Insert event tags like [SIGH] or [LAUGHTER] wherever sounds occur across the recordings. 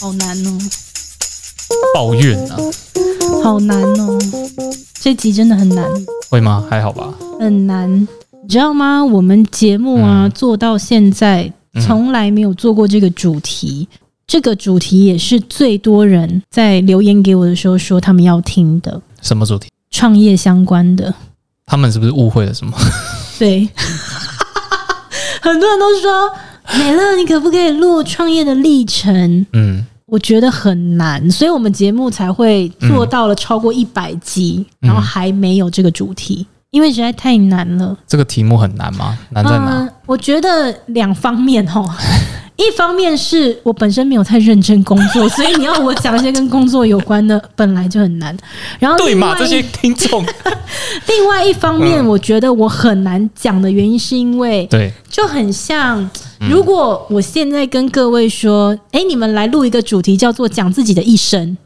好难哦，抱怨啊，好难哦，这集真的很难。会吗？还好吧。很难，你知道吗？我们节目啊、嗯、做到现在，从来没有做过这个主题。嗯、这个主题也是最多人在留言给我的时候说他们要听的。什么主题？创业相关的。他们是不是误会了什么？[LAUGHS] 对，[LAUGHS] 很多人都说。美乐，你可不可以录创业的历程？嗯，我觉得很难，所以我们节目才会做到了超过一百集，嗯，然后还没有这个主题，因为实在太难了。这个题目很难吗？难在哪？嗯，我觉得两方面齁。[LAUGHS] 一方面是我本身没有太认真工作，所以你要我讲一些跟工作有关的，[LAUGHS] 本来就很难。然后对嘛，这些听众。[LAUGHS] 另外一方面，我觉得我很难讲的原因，是因为对，就很像，如果我现在跟各位说，哎，你们来录一个主题，叫做讲自己的一生，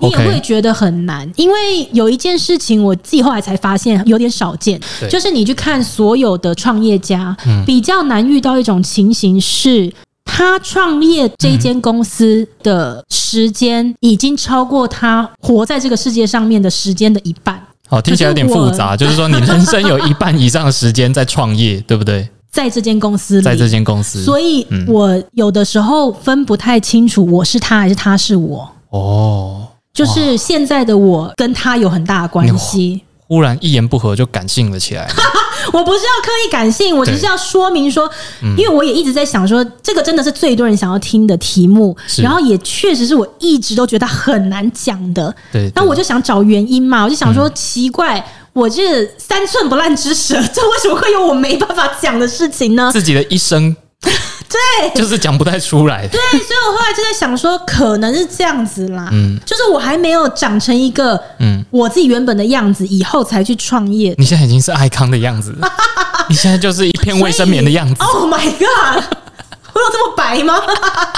你也会觉得很难，因为有一件事情，我自己后来才发现有点少见，就是你去看所有的创业家，比较难遇到一种情形是。他创业这一间公司的时间已经超过他活在这个世界上面的时间的一半。哦，听起来有点复杂，就是说你人生有一半以上的时间在创业，对不对？在这间公司里，在这间公司，所以我有的时候分不太清楚我是他还是他是我。哦，就是现在的我跟他有很大的关系。忽然一言不合就感性了起来。[LAUGHS] 我不是要刻意感性，我只是要说明说，因为我也一直在想说，这个真的是最多人想要听的题目，然后也确实是我一直都觉得很难讲的。对，那我就想找原因嘛，我就想说，奇怪，我这三寸不烂之舌，这为什么会有我没办法讲的事情呢？自己的一生。对，就是讲不太出来。对，所以我后来就在想说，可能是这样子啦。嗯，就是我还没有长成一个嗯我自己原本的样子，以后才去创业。你现在已经是爱康的样子，[LAUGHS] 你现在就是一片卫生棉的样子。Oh my god！我有这么白吗？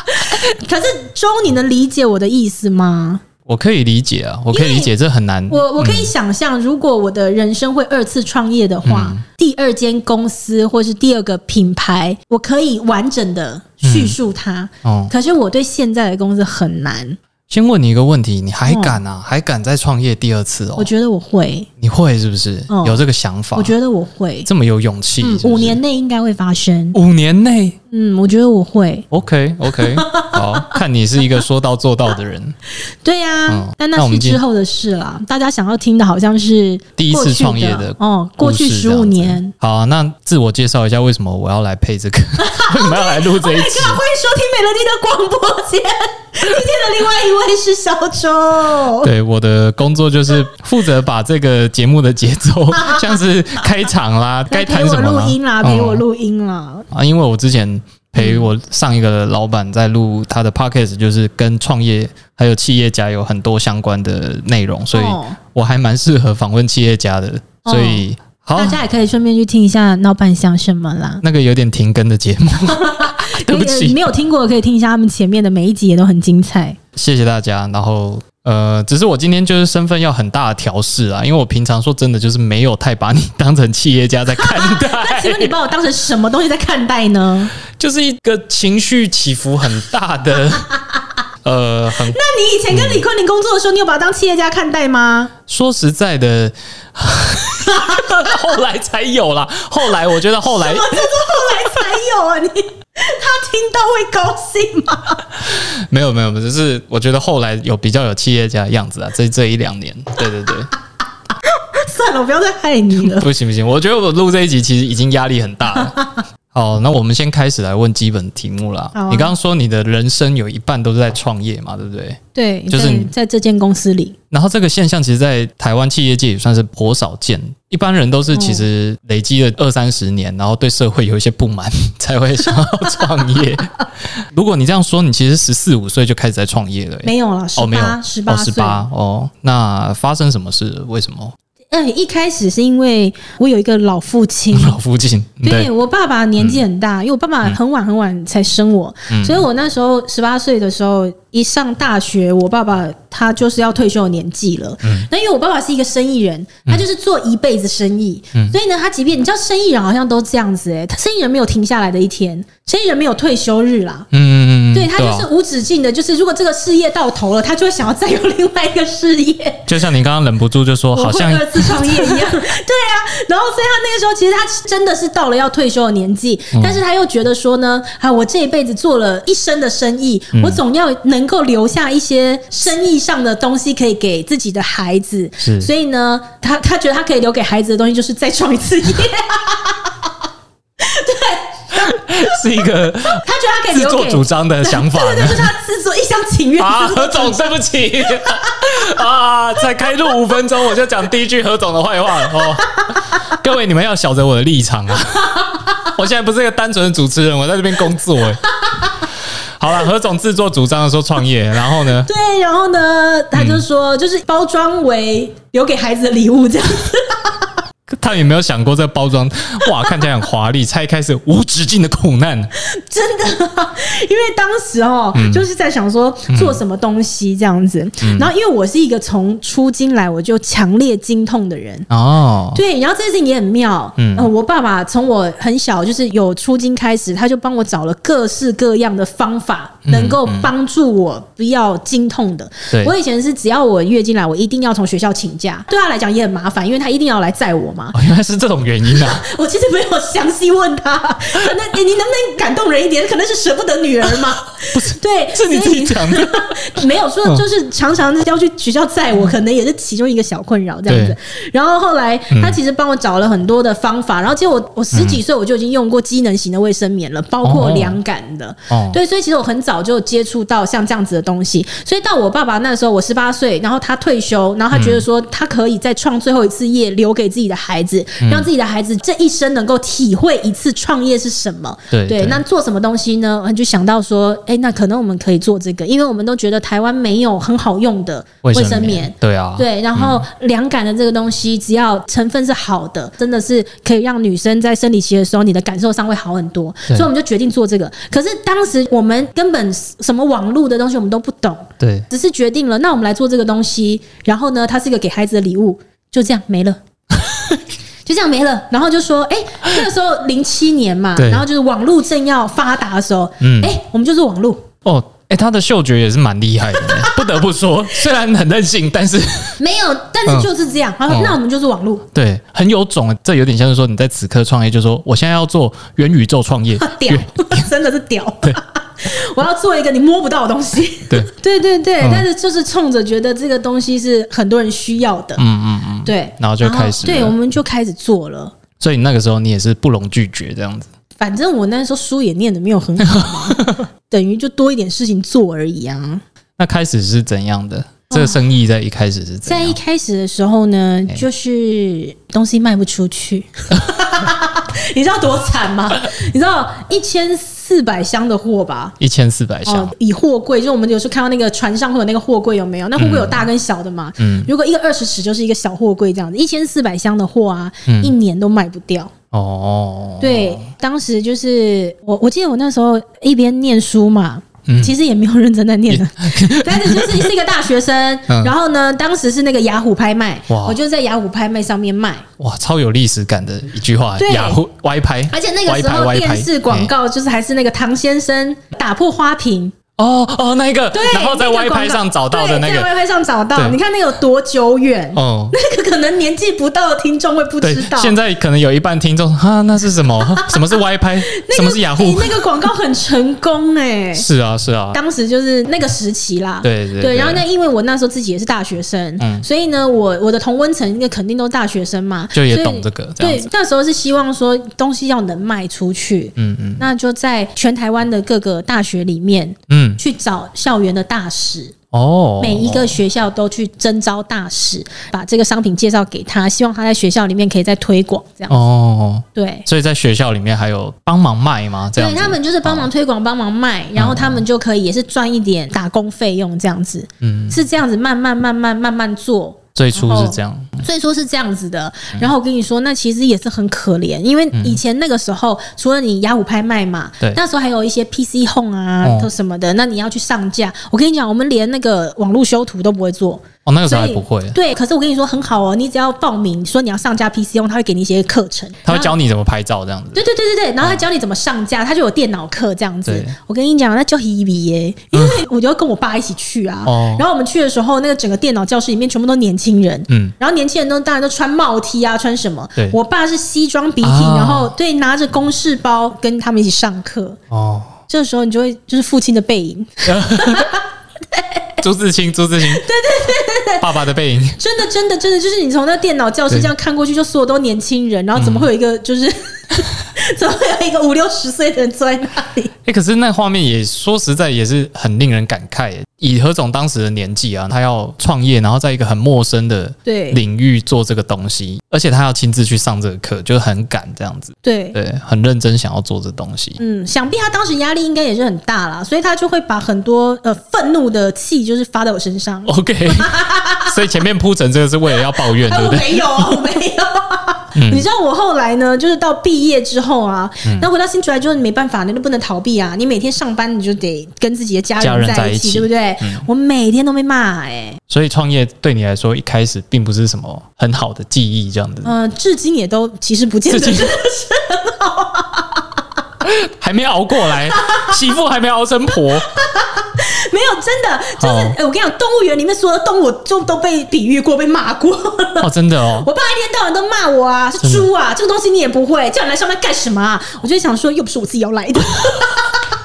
[LAUGHS] 可是周，你能理解我的意思吗？我可以理解啊，我可以理解，这很难。我我可以想象，如果我的人生会二次创业的话，嗯、第二间公司或是第二个品牌，我可以完整的叙述它。嗯哦、可是我对现在的公司很难。先问你一个问题，你还敢啊？还敢再创业第二次哦？我觉得我会。你会是不是有这个想法？我觉得我会这么有勇气。五年内应该会发生。五年内。嗯，我觉得我会。OK OK，好，看你是一个说到做到的人。[LAUGHS] 对呀、啊，但那是之后的事了。大家想要听的好像是第一次创业的哦，过去十五年。好、啊，那自我介绍一下，为什么我要来配这个？[LAUGHS] 为什么要来录这一集？欢迎收听美乐蒂的广播间。[LAUGHS] 今天的另外一位是小周。对，我的工作就是负责把这个节目的节奏，像是开场啦，该谈什么录音啦，陪我录音啦。啊，因为我之前陪我上一个老板在录他的 podcast，就是跟创业还有企业家有很多相关的内容，所以我还蛮适合访问企业家的。所以，好，大家也可以顺便去听一下老板想什么啦。那个有点停更的节目，[LAUGHS] [LAUGHS] 对不起，没有听过的可以听一下，他们前面的每一集也都很精彩。谢谢大家，然后。呃，只是我今天就是身份要很大的调试啊，因为我平常说真的就是没有太把你当成企业家在看待。[LAUGHS] 那请问你把我当成什么东西在看待呢？[LAUGHS] 就是一个情绪起伏很大的，[LAUGHS] 呃，很。那你以前跟李坤林工作的时候，你有把他当企业家看待吗？说实在的，[LAUGHS] 后来才有啦。后来我觉得后来，什么叫做后来才有啊？你。他听到会高兴吗？没有没有，就是我觉得后来有比较有企业家的样子啊，这这一两年，对对对。[LAUGHS] 算了，我不要再害你了。不行不行，我觉得我录这一集其实已经压力很大了。[LAUGHS] 好，那我们先开始来问基本题目啦。啊、你刚刚说你的人生有一半都是在创业嘛，对不对？对，就是你在这间公司里。然后这个现象其实，在台湾企业界也算是颇少见。一般人都是其实累积了二三十年，然后对社会有一些不满，[LAUGHS] 才会想要创业。[LAUGHS] 如果你这样说，你其实十四五岁就开始在创业了。没有了，哦，没有，十八，十八哦。那发生什么事？为什么？嗯，一开始是因为我有一个老父亲，[LAUGHS] 老父亲，对，对我爸爸年纪很大，嗯、因为我爸爸很晚很晚才生我，嗯、所以我那时候十八岁的时候一上大学，我爸爸他就是要退休的年纪了。嗯，那因为我爸爸是一个生意人，他就是做一辈子生意，嗯、所以呢，他即便你知道，生意人好像都这样子诶、欸，他生意人没有停下来的一天，生意人没有退休日啦。嗯嗯嗯。嗯，对他就是无止境的，就是如果这个事业到头了，他就会想要再有另外一个事业。就像你刚刚忍不住就说，好像二次创业一样。[LAUGHS] 对啊，然后所以他那个时候其实他真的是到了要退休的年纪，但是他又觉得说呢，啊，我这一辈子做了一生的生意，我总要能够留下一些生意上的东西可以给自己的孩子。是，所以呢，他他觉得他可以留给孩子的东西就是再创一次业。[LAUGHS] 对，是一个他觉得他可以自作主张的想法，对对对，就是他自作一厢情愿啊。何总，对不起啊，才开录五分钟我就讲第一句何总的坏话了哦。各位，你们要晓得我的立场啊！我现在不是一个单纯的主持人，我在这边工作哎。好了，何总自作主张的说创业，然后呢？对，然后呢？他就说，就是包装为留给孩子的礼物这样子。他有没有想过这个包装？[LAUGHS] 哇，看起来很华丽，拆开是无止境的苦难。真的，[LAUGHS] 因为当时哦，嗯、就是在想说做什么东西这样子。嗯、然后，因为我是一个从出经来我就强烈经痛的人哦。对，然后这件事情也很妙。嗯、呃，我爸爸从我很小就是有出经开始，他就帮我找了各式各样的方法，能够帮助我不要经痛的。我以前是只要我月经来，我一定要从学校请假，对他来讲也很麻烦，因为他一定要来载我嘛。哦，原来是这种原因啊！[LAUGHS] 我其实没有详细问他，那你你能不能感动人一点？可能是舍不得女儿吗？[LAUGHS] 不是，对，是你自己讲的，[LAUGHS] 没有说就是常常要去学校载我，可能也是其中一个小困扰这样子。然后后来他其实帮我找了很多的方法，然后其实我我十几岁我就已经用过机能型的卫生棉了，包括凉感的。哦，对，所以其实我很早就接触到像这样子的东西。所以到我爸爸那时候，我十八岁，然后他退休，然后他觉得说他可以再创最后一次业，留给自己的孩。孩子，让自己的孩子这一生能够体会一次创业是什么。对，对，那做什么东西呢？就想到说，哎，那可能我们可以做这个，因为我们都觉得台湾没有很好用的卫生棉。对啊，对。然后凉感的这个东西，只要成分是好的，真的是可以让女生在生理期的时候，你的感受上会好很多。所以我们就决定做这个。可是当时我们根本什么网络的东西我们都不懂，对，只是决定了，那我们来做这个东西。然后呢，它是一个给孩子的礼物，就这样没了。就这样没了，然后就说，哎、欸，[GASPS] 那个时候零七年嘛，对。然后就是网络正要发达的时候，嗯，哎、欸，我们就是网络。哦，哎、欸，他的嗅觉也是蛮厉害的，[LAUGHS] 不得不说，虽然很任性，但是 [LAUGHS] 没有，但是就是这样。嗯、他说，那我们就是网络，对，很有种，这有点像是说你在此刻创业，就说我现在要做元宇宙创业，[LAUGHS] 屌，真的是屌，对。[LAUGHS] 我要做一个你摸不到的东西，对 [LAUGHS] 对对对，嗯、但是就是冲着觉得这个东西是很多人需要的，嗯嗯嗯，对，然后就开始，对，我们就开始做了。所以那个时候你也是不容拒绝这样子。反正我那时候书也念的没有很好嘛，[LAUGHS] 等于就多一点事情做而已啊。那开始是怎样的？这个生意在一开始是？在一开始的时候呢，就是东西卖不出去，你知道多惨吗？你知道一千四百箱的货吧？一千四百箱，以货柜，就我们有时候看到那个船上会有那个货柜，有没有？那货柜有大跟小的嘛？嗯，如果一个二十尺就是一个小货柜这样子，一千四百箱的货啊，一年都卖不掉。哦，对，当时就是我，我记得我那时候一边念书嘛。其实也没有认真在念的，但是 [LAUGHS] 就是是一个大学生，然后呢，当时是那个雅虎拍卖，我就在雅虎拍卖上面卖，哇，超有历史感的一句话，雅虎歪拍，而且那个时候电视广告就是还是那个唐先生打破花瓶。哦哦，那个，对，然后在 Y 拍上找到的那个，在 Y 拍上找到，你看那个有多久远？哦，那 [LAUGHS] 个可能年纪不到的听众会不知道。现在可能有一半听众啊，那是什么？[LAUGHS] 什么是 Y 拍？什么是雅虎？那个广告很成功哎。[LAUGHS] 是啊，是啊，当时就是那个时期啦。对对对，然后那因为我那时候自己也是大学生，嗯，所以呢，我我的同温层那肯定都是大学生嘛，就也懂这个。对，那时候是希望说东西要能卖出去，嗯嗯，那就在全台湾的各个大学里面，嗯，去找。校园的大使哦，每一个学校都去征招大使，把这个商品介绍给他，希望他在学校里面可以再推广这样子。哦，对，所以在学校里面还有帮忙卖吗？这样，对，他们就是帮忙推广、帮忙卖，然后他们就可以也是赚一点打工费用这样子。嗯，是这样子，慢慢、慢慢、慢慢做。最初是这样，最初是这样子的。然后我跟你说，那其实也是很可怜，因为以前那个时候，除了你雅虎拍卖嘛，对，那时候还有一些 PC Home 啊，都什么的。那你要去上架，我跟你讲，我们连那个网络修图都不会做，哦，那个时候还不会。对，可是我跟你说很好哦，你只要报名说你要上架 PC 用，他会给你一些课程，他会教你怎么拍照这样子。对对对对对，然后他教你怎么上架，他就有电脑课这样子。我跟你讲，那就一比耶，因为我就要跟我爸一起去啊。哦。然后我们去的时候，那个整个电脑教室里面全部都年轻人，嗯。然后年轻人都当然都穿帽 T 啊，穿什么？对。我爸是西装笔挺，然后对拿着公事包跟他们一起上课。哦。这个时候你就会就是父亲的背影。[LAUGHS] [LAUGHS] [LAUGHS] 朱自清，朱自清，对对对爸爸的背影，真的真的真的，就是你从那电脑教室这样看过去，就所有都年轻人，然后怎么会有一个就是，[LAUGHS] 怎么会有一个五六十岁的人坐在那里？哎、欸，可是那画面也说实在也是很令人感慨。以何总当时的年纪啊，他要创业，然后在一个很陌生的领域做这个东西，而且他要亲自去上这个课，就很赶这样子。对对，很认真想要做这东西。嗯，想必他当时压力应该也是很大啦，所以他就会把很多呃愤怒的气就是发在我身上。OK，[LAUGHS] 所以前面铺陈这个是为了要抱怨，对不对？[LAUGHS] 没有，没有。嗯、你知道我后来呢，就是到毕业之后啊，那、嗯、回到新竹来之后，你没办法，你都不能逃避啊，你每天上班你就得跟自己的家人在一起，一起。对不对？嗯、我每天都被骂哎，所以创业对你来说一开始并不是什么很好的记忆，这样子。嗯、呃，至今也都其实不见得是很好，[LAUGHS] 还没熬过来，媳妇还没熬成婆，没有真的就是，我跟你讲，动物园里面所有的动物就都被比喻过，被骂过。哦，真的哦，[LAUGHS] 我爸一天到晚都骂我啊，是猪啊，这个东西你也不会，叫你来上班干什么啊？我就想说，又不是我自己要来的。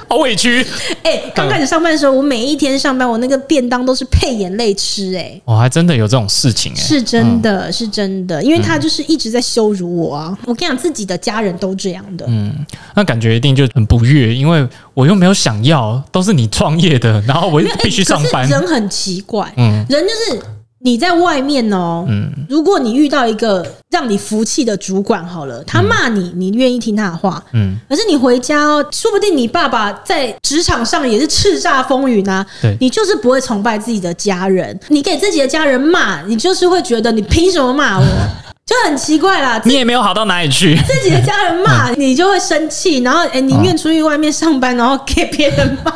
好委屈！哎、欸，刚开始上班的时候，我每一天上班，我那个便当都是配眼泪吃、欸。哎，我还真的有这种事情、欸，哎，是真的，嗯、是真的，因为他就是一直在羞辱我啊！我跟你讲，自己的家人都这样的，嗯，那感觉一定就很不悦，因为我又没有想要，都是你创业的，然后我又必须上班、欸。人很奇怪，嗯，人就是。你在外面哦，嗯，如果你遇到一个让你服气的主管，好了，他骂你，你愿意听他的话，嗯，可是你回家哦，说不定你爸爸在职场上也是叱咤风云啊，对，你就是不会崇拜自己的家人，你给自己的家人骂，你就是会觉得你凭什么骂我，[LAUGHS] 就很奇怪啦，你也没有好到哪里去，自己的家人骂 [LAUGHS] 你就会生气，然后哎，宁愿出去外面上班，然后给别人骂。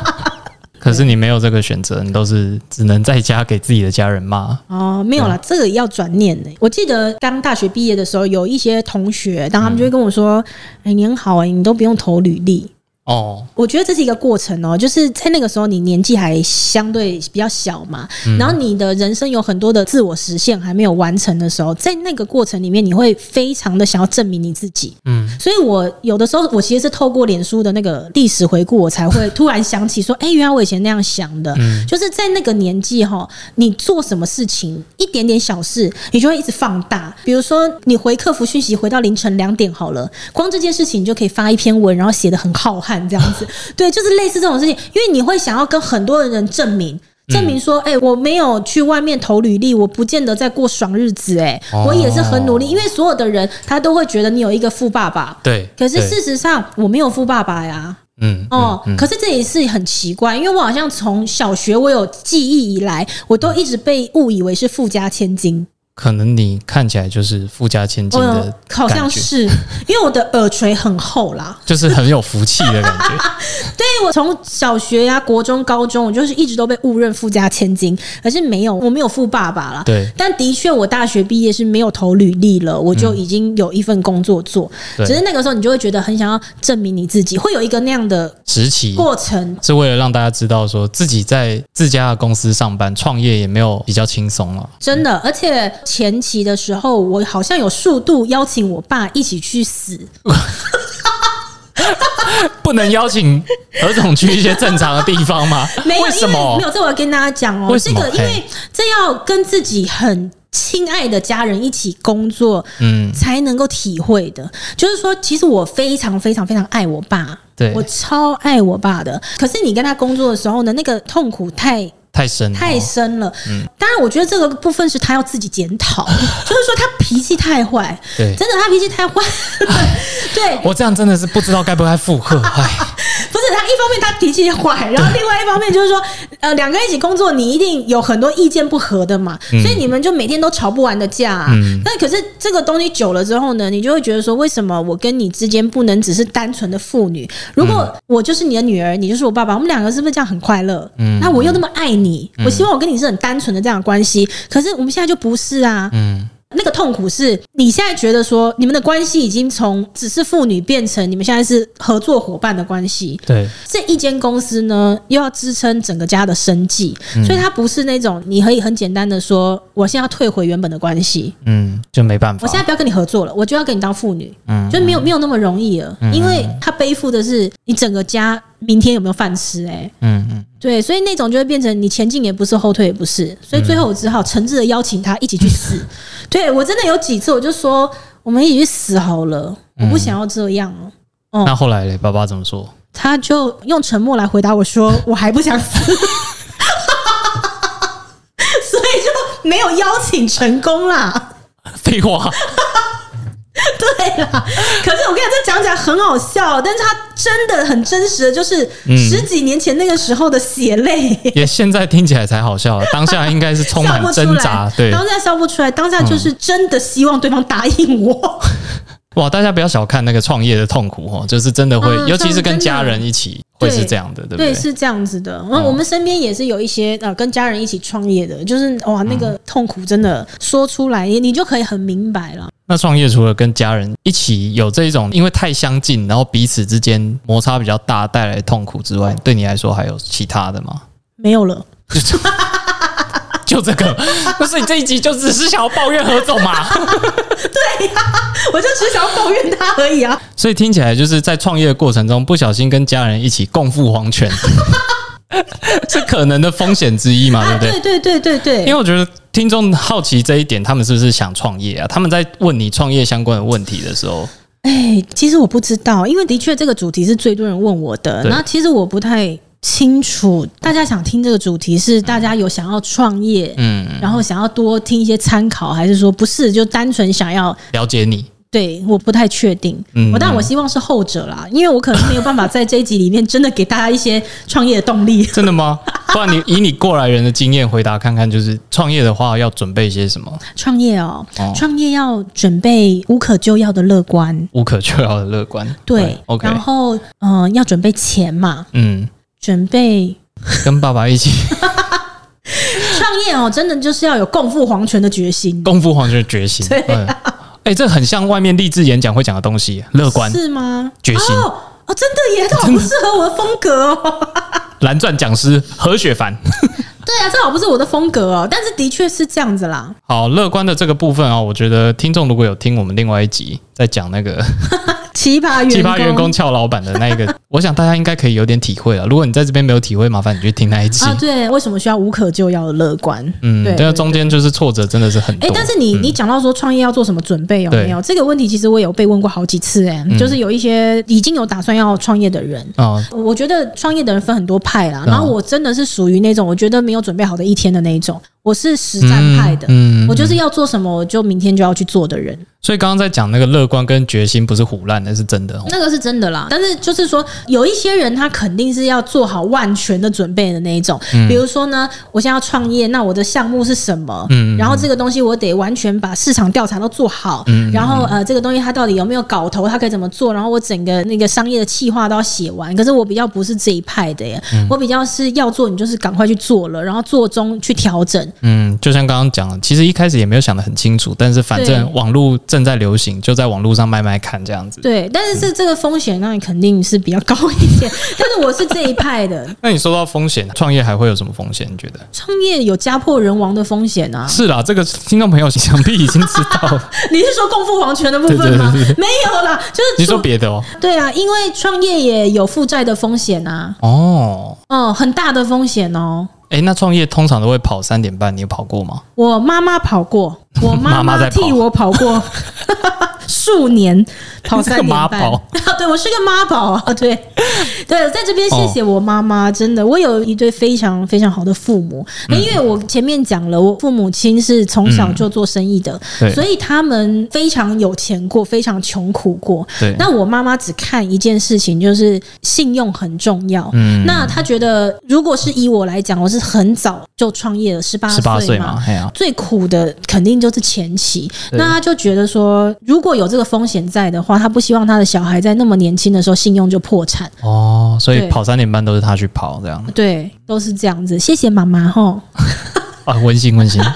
可是你没有这个选择，你都是只能在家给自己的家人骂。哦，没有啦，这个也要转念呢。我记得刚大学毕业的时候，有一些同学，当他们就会跟我说：“哎，你很好哎，你都不用投履历。”哦，我觉得这是一个过程哦，就是在那个时候你年纪还相对比较小嘛，嗯、然后你的人生有很多的自我实现还没有完成的时候，在那个过程里面，你会非常的想要证明你自己。嗯，所以我有的时候我其实是透过脸书的那个历史回顾，我才会突然想起说，哎，原来我以前那样想的，嗯、就是在那个年纪哈，你做什么事情一点点小事，你就会一直放大。比如说你回客服讯息回到凌晨两点好了，光这件事情你就可以发一篇文，然后写的很浩瀚。这样子，[LAUGHS] 对，就是类似这种事情，因为你会想要跟很多的人证明，证明说，哎、欸，我没有去外面投履历，我不见得在过爽日子、欸，哎，我也是很努力，因为所有的人他都会觉得你有一个富爸爸，对，可是事实上我没有富爸爸呀，嗯，哦，可是这也是很奇怪，因为我好像从小学我有记忆以来，我都一直被误以为是富家千金。可能你看起来就是富家千金的，好像是因为我的耳垂很厚啦，[LAUGHS] 就是很有福气的感觉。[LAUGHS] 对，我从小学呀、国中、高中，我就是一直都被误认富家千金，可是没有，我没有富爸爸啦。对，但的确，我大学毕业是没有投履历了，我就已经有一份工作做。只是那个时候，你就会觉得很想要证明你自己，会有一个那样的时期过程，是为了让大家知道说自己在自家的公司上班创业也没有比较轻松了。真的，而且。前期的时候，我好像有数度邀请我爸一起去死，[LAUGHS] 不能邀请何总去一些正常的地方吗？[LAUGHS] 没有，为什么？没有，这我要跟大家讲哦。这个，因为这要跟自己很亲爱的家人一起工作，嗯，才能够体会的。就是说，其实我非常非常非常爱我爸，对，我超爱我爸的。可是你跟他工作的时候呢，那个痛苦太。太深太深了，嗯，当然，我觉得这个部分是他要自己检讨，[LAUGHS] 就是说他脾气太坏，对，真的他脾气太坏，[LAUGHS] 对，我这样真的是不知道该不该附和，[LAUGHS] 哎，不是他一方面他脾气坏，然后另外一方面就是说，呃，两个人一起工作，你一定有很多意见不合的嘛，所以你们就每天都吵不完的架，嗯，那可是这个东西久了之后呢，你就会觉得说，为什么我跟你之间不能只是单纯的父女？如果我就是你的女儿，你就是我爸爸，我们两个是不是这样很快乐？嗯，那我又那么爱你。你，我希望我跟你是很单纯的这样的关系。可是我们现在就不是啊。嗯。那个痛苦是你现在觉得说你们的关系已经从只是父女变成你们现在是合作伙伴的关系。对，这一间公司呢又要支撑整个家的生计，嗯、所以它不是那种你可以很简单的说我现在要退回原本的关系。嗯，就没办法。我现在不要跟你合作了，我就要跟你当父女。嗯，就没有没有那么容易了，嗯、因为他背负的是你整个家明天有没有饭吃、欸。哎，嗯嗯，对，所以那种就会变成你前进也不是，后退也不是，所以最后我只好诚挚的邀请他一起去死。[LAUGHS] 对，我真的有几次，我就说我们一起去死好了，我不想要这样哦。嗯、那后来嘞，爸爸怎么说？他就用沉默来回答我说：“我还不想死。[LAUGHS] ”所以就没有邀请成功啦。[LAUGHS] 废话。对啦，可是我跟你讲，这讲起来很好笑，但是他真的很真实的，就是十几年前那个时候的血泪，嗯，也现在听起来才好笑，当下应该是充满挣扎，对，当下笑不出来，当下就是真的希望对方答应我。哇，大家不要小看那个创业的痛苦哦，就是真的会，嗯、尤其是跟家人一起，会是这样的，对不对？对，是这样子的。嗯，我们身边也是有一些呃，跟家人一起创业的，就是哇，那个痛苦真的说出来，你就可以很明白了。那创业除了跟家人一起有这一种，因为太相近，然后彼此之间摩擦比较大带来的痛苦之外，对你来说还有其他的吗？没有了。[LAUGHS] 就这个，不是你这一集就只是想要抱怨何总嘛？[LAUGHS] 对呀、啊，我就只想要抱怨他而已啊。[LAUGHS] 所以听起来就是在创业的过程中，不小心跟家人一起共赴黄泉，[LAUGHS] 是可能的风险之一嘛？对不对？对对对对对。因为我觉得听众好奇这一点，他们是不是想创业啊？他们在问你创业相关的问题的时候，哎，其实我不知道，因为的确这个主题是最多人问我的。那其实我不太。清楚，大家想听这个主题是大家有想要创业，嗯，然后想要多听一些参考，还是说不是就单纯想要了解你？对，我不太确定。嗯，我当然我希望是后者啦，因为我可能没有办法在这一集里面真的给大家一些创业的动力。[LAUGHS] 真的吗？不然你 [LAUGHS] 以你过来人的经验回答看看，就是创业的话要准备些什么？创业哦，创业要准备无可救药的乐观，无可救药的乐观。对，OK。然后嗯，要准备钱嘛，嗯。准备跟爸爸一起 [LAUGHS] 创业哦，真的就是要有共赴黄泉的决心，共赴黄泉的决心。对，哎，这很像外面励志演讲会讲的东西，乐观是吗？决心哦，哦，真的耶，[LAUGHS] 这好不适合我的风格哦。[LAUGHS] 蓝钻讲师何雪凡，对啊，这好不是我的风格哦，但是的确是这样子啦。好，乐观的这个部分啊，我觉得听众如果有听我们另外一集在讲那个。奇葩员工，奇葩员工俏老板的那一个，[LAUGHS] 我想大家应该可以有点体会了。如果你在这边没有体会，麻烦你去听那一集啊。对，为什么需要无可救药的乐观？嗯，对，这中间就是挫折真的是很多。哎，但是你你讲到说创业要做什么准备有没有？这个问题其实我有被问过好几次哎，就是有一些已经有打算要创业的人啊，我觉得创业的人分很多派啦，然后我真的是属于那种我觉得没有准备好的一天的那一种。我是实战派的，嗯，我就是要做什么，我就明天就要去做的人。所以刚刚在讲那个乐观跟决心，不是唬烂，的是真的。那个是真的啦，但是就是说，有一些人他肯定是要做好万全的准备的那一种。比如说呢，我现在要创业，那我的项目是什么？嗯，然后这个东西我得完全把市场调查都做好。嗯，然后呃，这个东西它到底有没有搞头？它可以怎么做？然后我整个那个商业的企划都要写完。可是我比较不是这一派的耶，我比较是要做，你就是赶快去做了，然后做中去调整。嗯，就像刚刚讲的，其实一开始也没有想得很清楚，但是反正网络正在流行，就在网络上卖卖看这样子。对，但是是这个风险，那你肯定是比较高一点。但是我是这一派的。[LAUGHS] 那你说到风险，创业还会有什么风险？你觉得？创业有家破人亡的风险啊？是啦，这个听众朋友想必已经知道了。[LAUGHS] 你是说共赴黄泉的部分吗？对对对对，没有啦，就是你说别的哦。对啊，因为创业也有负债的风险啊。哦，哦，很大的风险哦。哎，那创业通常都会跑三点半，你有跑过吗？我妈妈跑过，我妈妈替我跑过。数年跑三年半，[LAUGHS] 对，我是个妈宝啊！[LAUGHS] 对，对，在这边谢谢我妈妈，真的，我有一对非常非常好的父母。那因为我前面讲了，我父母亲是从小就做生意的，所以他们非常有钱过，非常穷苦过。对，那我妈妈只看一件事情，就是信用很重要。嗯，那她觉得，如果是以我来讲，我是很早就创业了，十八岁嘛，最苦的肯定就是前期。那她就觉得说，如果有这个风险在的话，他不希望他的小孩在那么年轻的时候信用就破产。哦，所以跑三点半都是他去跑，这样。对，都是这样子。谢谢妈妈吼。[LAUGHS] 啊，温馨温馨。[LAUGHS]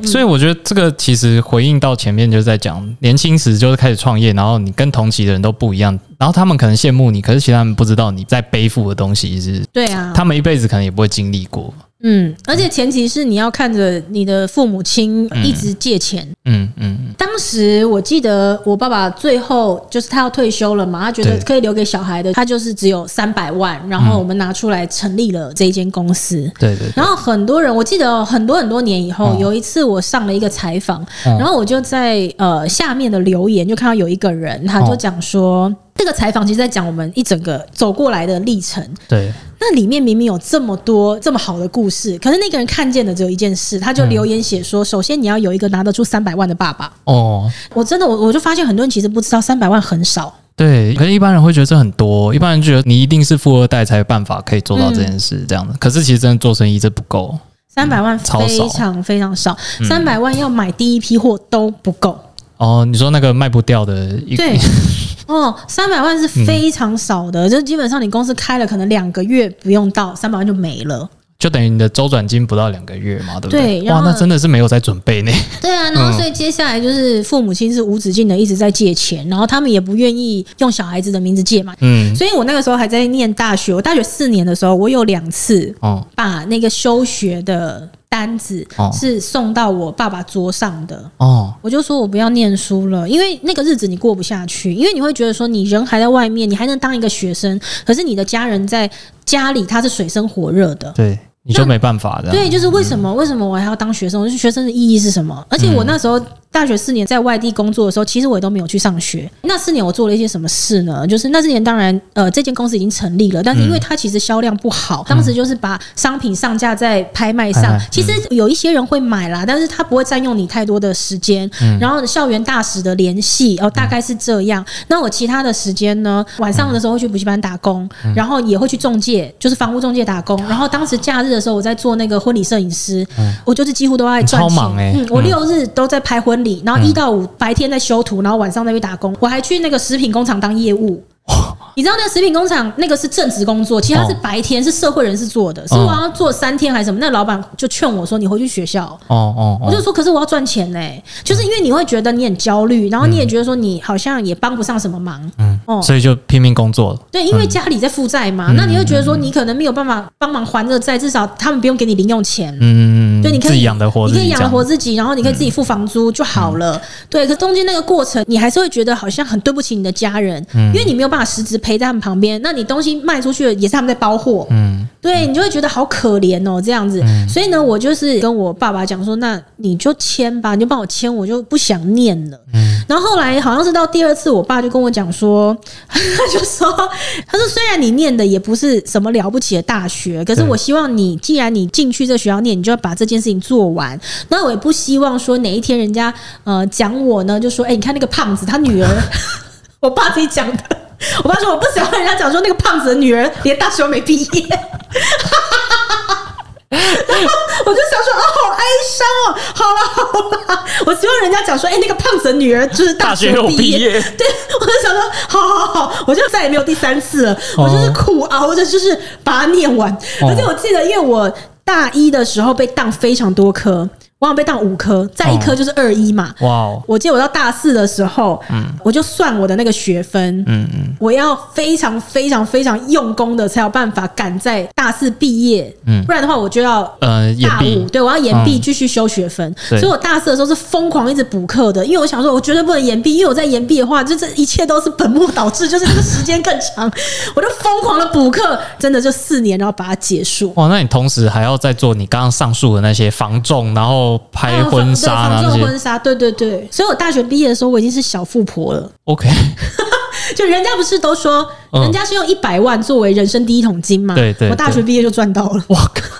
[LAUGHS] 所以我觉得这个其实回应到前面就是在讲年轻时就是开始创业，然后你跟同期的人都不一样，然后他们可能羡慕你，可是其实他们不知道你在背负的东西是，对啊，他们一辈子可能也不会经历过。嗯，而且前提是你要看着你的父母亲一直借钱。嗯嗯。嗯，当时我记得我爸爸最后就是他要退休了嘛，他觉得可以留给小孩的，他就是只有三百万，然后我们拿出来成立了这一间公司。对对。然后很多人，我记得很多很多年以后，有一次我上了一个采访，然后我就在呃下面的留言就看到有一个人，他就讲说。这个采访其实在讲我们一整个走过来的历程。对，那里面明明有这么多这么好的故事，可是那个人看见的只有一件事，他就留言写说：首先你要有一个拿得出三百万的爸爸。哦，我真的我我就发现很多人其实不知道三百万很少。对，可是一般人会觉得这很多，一般人觉得你一定是富二代才有办法可以做到这件事这样的。可是其实真的做生意这不够，三百万非常非常少，三百万要买第一批货都不够。哦，你说那个卖不掉的一，对。[LAUGHS] 哦，三百万是非常少的，嗯、就基本上你公司开了，可能两个月不用到三百万就没了，就等于你的周转金不到两个月嘛，对不对？对，哇，那真的是没有在准备呢。对啊，然后所以接下来就是父母亲是无止境的一直在借钱，然后他们也不愿意用小孩子的名字借嘛。嗯，所以我那个时候还在念大学，我大学四年的时候，我有两次哦把那个休学的。单子是送到我爸爸桌上的哦，我就说我不要念书了，因为那个日子你过不下去，因为你会觉得说你人还在外面，你还能当一个学生，可是你的家人在家里他是水深火热的，对。你就没办法的。对，就是为什么？为什么我还要当学生？我是学生的意义是什么？而且我那时候大学四年在外地工作的时候，其实我也都没有去上学。那四年我做了一些什么事呢？就是那四年当然，呃，这间公司已经成立了，但是因为它其实销量不好，当时就是把商品上架在拍卖上。其实有一些人会买啦，但是他不会占用你太多的时间。然后校园大使的联系哦，大概是这样。那我其他的时间呢？晚上的时候会去补习班打工，然后也会去中介，就是房屋中介打工。然后当时假日。的时候我在做那个婚礼摄影师，嗯、我就是几乎都在赚钱。嗯，我六日都在拍婚礼，然后一到五白天在修图，然后晚上在去打工。我还去那个食品工厂当业务。你知道那个食品工厂那个是正职工作，其他是白天是社会人士做的，是我要做三天还是什么？那老板就劝我说：“你回去学校。”哦哦，我就说：“可是我要赚钱呢。”就是因为你会觉得你很焦虑，然后你也觉得说你好像也帮不上什么忙，嗯哦，所以就拼命工作了。对，因为家里在负债嘛，那你会觉得说你可能没有办法帮忙还这个债，至少他们不用给你零用钱。嗯嗯，对，你可以养得活，你可以养得活自己，然后你可以自己付房租就好了。对，可中间那个过程，你还是会觉得好像很对不起你的家人，因为你没有办法实质陪在他们旁边。那你东西卖出去了，也是他们在包货，嗯，对，你就会觉得好可怜哦，这样子。嗯、所以呢，我就是跟我爸爸讲说，那你就签吧，你就帮我签，我就不想念了。嗯，然后后来好像是到第二次，我爸就跟我讲说，[LAUGHS] 他就说，他说虽然你念的也不是什么了不起的大学，可是我希望你，既然你进去这学校念，你就要把这件事情做完。那我也不希望说哪一天人家呃讲我呢，就说，哎，你看那个胖子，他女儿，[LAUGHS] 我爸自己讲的。[LAUGHS] 我爸说我不喜欢人家讲说那个胖子的女儿连大学都没毕业，然 [LAUGHS] 后我就想说哦，好哀伤哦，好了好了，我希望人家讲说哎，那个胖子的女儿就是大学毕业，对，我就想说好好好，我就再也没有第三次了，我就是苦熬着就是把它念完，而且我记得因为我大一的时候被当非常多科。我好像被当五科，再一科就是二一嘛。哇哦！我记得我到大四的时候，嗯，我就算我的那个学分，嗯嗯，我要非常非常非常用功的才有办法赶在大四毕业，嗯，不然的话我就要呃大五，对，我要延毕继续修学分。所以我大四的时候是疯狂一直补课的，因为我想说，我绝对不能延毕，因为我在延毕的话，就这一切都是本末倒置，就是这个时间更长，[LAUGHS] 我就疯狂的补课，真的就四年，然后把它结束。哇，那你同时还要再做你刚刚上述的那些防重，然后。拍婚纱啊，那些婚纱，对对对，所以我大学毕业的时候，我已经是小富婆了。OK，[LAUGHS] 就人家不是都说，人家是用一百万作为人生第一桶金吗？对对，我大学毕业就赚到了。哇靠！[LAUGHS]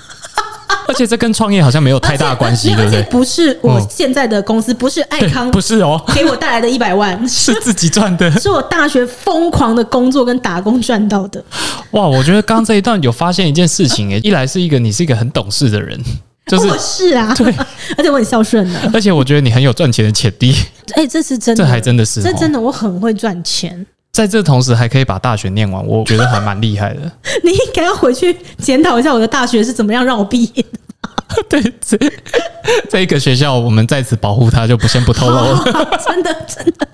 而且这跟创业好像没有太大关系，[LAUGHS] 对不对？不是我现在的公司，不是爱康，不是哦，给我带来的一百万是自己赚的，是我大学疯狂的工作跟打工赚到的。哇，我觉得刚刚这一段有发现一件事情，诶，一来是一个你是一个很懂事的人。就是我是啊，对，[LAUGHS] 而且我很孝顺的，而且我觉得你很有赚钱的潜力。哎、欸，这是真的，这还真的是，这真的，我很会赚钱。在这同时还可以把大学念完，我觉得还蛮厉害的。[LAUGHS] 你应该要回去检讨一下我的大学是怎么样让我毕业的。[LAUGHS] 对，这这一个学校我们在此保护他，就不先不透露了。真的，真的。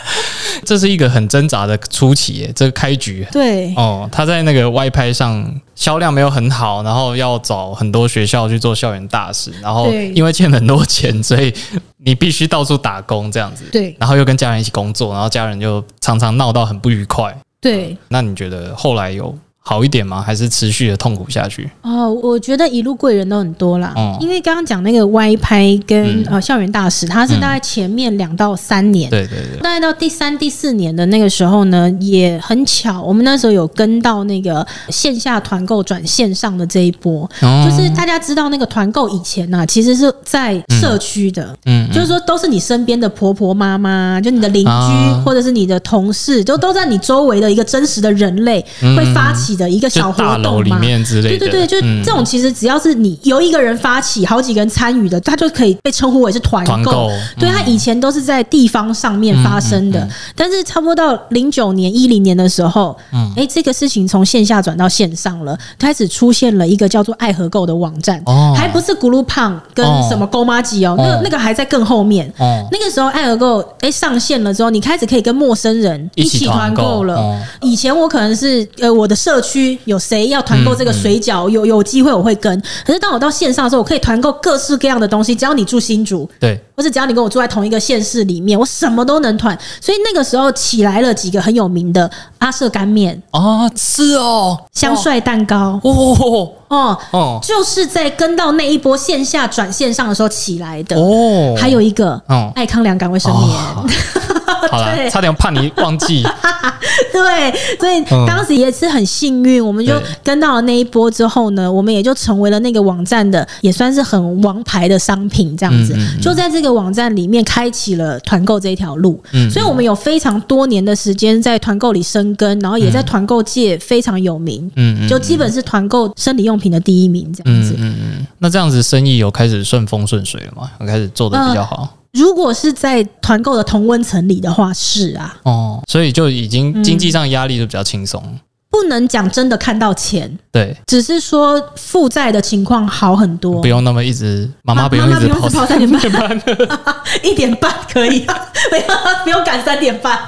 [LAUGHS] 这是一个很挣扎的初期耶，这个开局对哦，他在那个外拍上销量没有很好，然后要找很多学校去做校园大使，然后因为欠很多钱，所以你必须到处打工这样子。对，然后又跟家人一起工作，然后家人就常常闹到很不愉快。对，那你觉得后来有？好一点吗？还是持续的痛苦下去？哦，我觉得一路贵人都很多啦。嗯，因为刚刚讲那个歪拍跟、嗯、呃校园大使，他是大概前面两到三年，对对对，大概到第三、第四年的那个时候呢，也很巧，我们那时候有跟到那个线下团购转线上的这一波。哦，就是大家知道那个团购以前呢、啊，其实是在社区的，嗯，就是说都是你身边的婆婆妈妈，就你的邻居、啊、或者是你的同事，就都在你周围的一个真实的人类会发起。的一个小活动嘛，对对对，就这种其实只要是你由一个人发起，好几个人参与的，他就可以被称呼为是团购。对，他以前都是在地方上面发生的，但是差不多到零九年、一零年的时候，哎，这个事情从线下转到线上了，开始出现了一个叫做爱河购的网站，还不是咕噜胖跟什么勾妈吉哦，那个那个还在更后面。那个时候爱河购哎上线了之后，你开始可以跟陌生人一起团购了。以前我可能是呃我的社区有谁要团购这个水饺，有有机会我会跟。可是当我到线上的时候，我可以团购各式各样的东西，只要你住新竹，对，或者只要你跟我住在同一个县市里面，我什么都能团。所以那个时候起来了几个很有名的阿舍干面。啊，是哦，香帅蛋糕。哦。哦哦，就是在跟到那一波线下转线上的时候起来的。哦。还有一个哦，爱康良感卫生棉。[LAUGHS] 好了，差点怕你忘记。[LAUGHS] 对，所以当时也是很幸运，我们就跟到了那一波之后呢，我们也就成为了那个网站的，也算是很王牌的商品这样子。就在这个网站里面开启了团购这一条路。所以我们有非常多年的时间在团购里生根，然后也在团购界非常有名。嗯，就基本是团购生理用品的第一名这样子。嗯嗯，那这样子生意有开始顺风顺水了吗？有开始做的比较好？如果是在团购的同温层里的话，是啊，哦，所以就已经经济上压力就比较轻松，嗯，不能讲真的看到钱，对，只是说负债的情况好很多，不用那么一直，妈妈不用一直跑三点半，[LAUGHS] 一点半可以，不用不用赶三点半，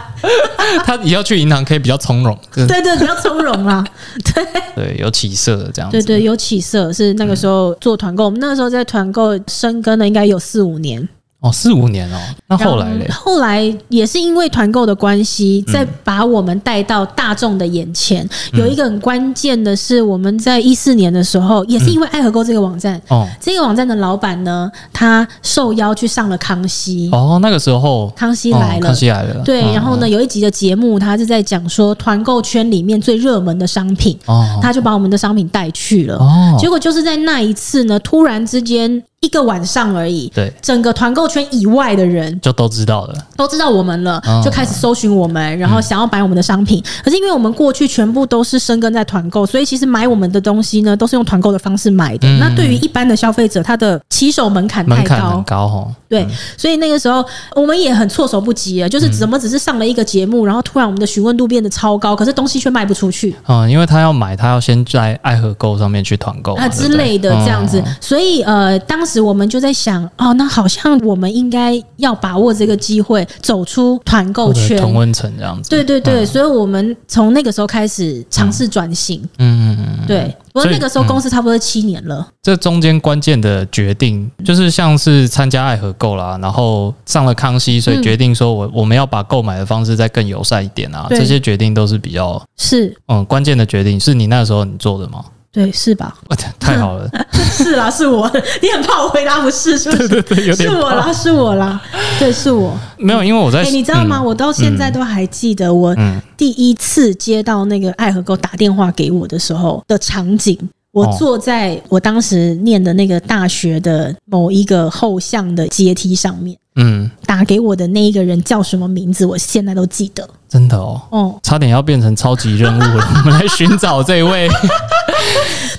他以后去银行可以比较从容，对对，比较从容啊，[LAUGHS] 对。对，有起色这样子，对对，有起色，是那个时候做团购，我们那个时候在团购深耕了应该有四五年。哦，四五年哦，那后来嘞？后来也是因为团购的关系，再把我们带到大众的眼前。嗯、有一个很关键的是，我们在一四年的时候，也是因为爱河购这个网站。哦、嗯，这个网站的老板呢，他受邀去上了康熙。哦，那个时候康熙来了，哦、康熙来了。对，然后呢，有一集的节目，他是在讲说团购圈里面最热门的商品。哦，他就把我们的商品带去了。哦，结果就是在那一次呢，突然之间。一个晚上而已，对，整个团购圈以外的人就都知道了，都知道我们了，就开始搜寻我们，然后想要买我们的商品。可是因为我们过去全部都是生根在团购，所以其实买我们的东西呢，都是用团购的方式买的。那对于一般的消费者，他的起手门槛太高，高哦。对，所以那个时候我们也很措手不及啊，就是怎么只是上了一个节目，然后突然我们的询问度变得超高，可是东西却卖不出去。嗯，因为他要买，他要先在爱和购上面去团购啊之类的这样子。所以呃，当时我们就在想。哦，那好像我们应该要把握这个机会，走出团购圈，同温层这样子。对对对，嗯、所以我们从那个时候开始尝试转型。嗯嗯嗯，对。不过那个时候公司差不多七年了。嗯、这中间关键的决定，就是像是参加爱和购啦，然后上了康熙，所以决定说我我们要把购买的方式再更友善一点啊。对这些决定都是比较是嗯关键的决定，是你那时候你做的吗？对，是吧？太好了，[LAUGHS] 是啦，是我。你很怕我回答不是，是不是？对对对，有点是我啦，是我啦。对，是我。[LAUGHS] 没有，因为我在。哎，你知道吗？我到现在都还记得，我第一次接到那个爱河购打电话给我的时候的场景。我坐在我当时念的那个大学的某一个后巷的阶梯上面。嗯，打给我的那一个人叫什么名字？我现在都记得。真的哦，哦，差点要变成超级任务了。我们来寻找这位。[LAUGHS]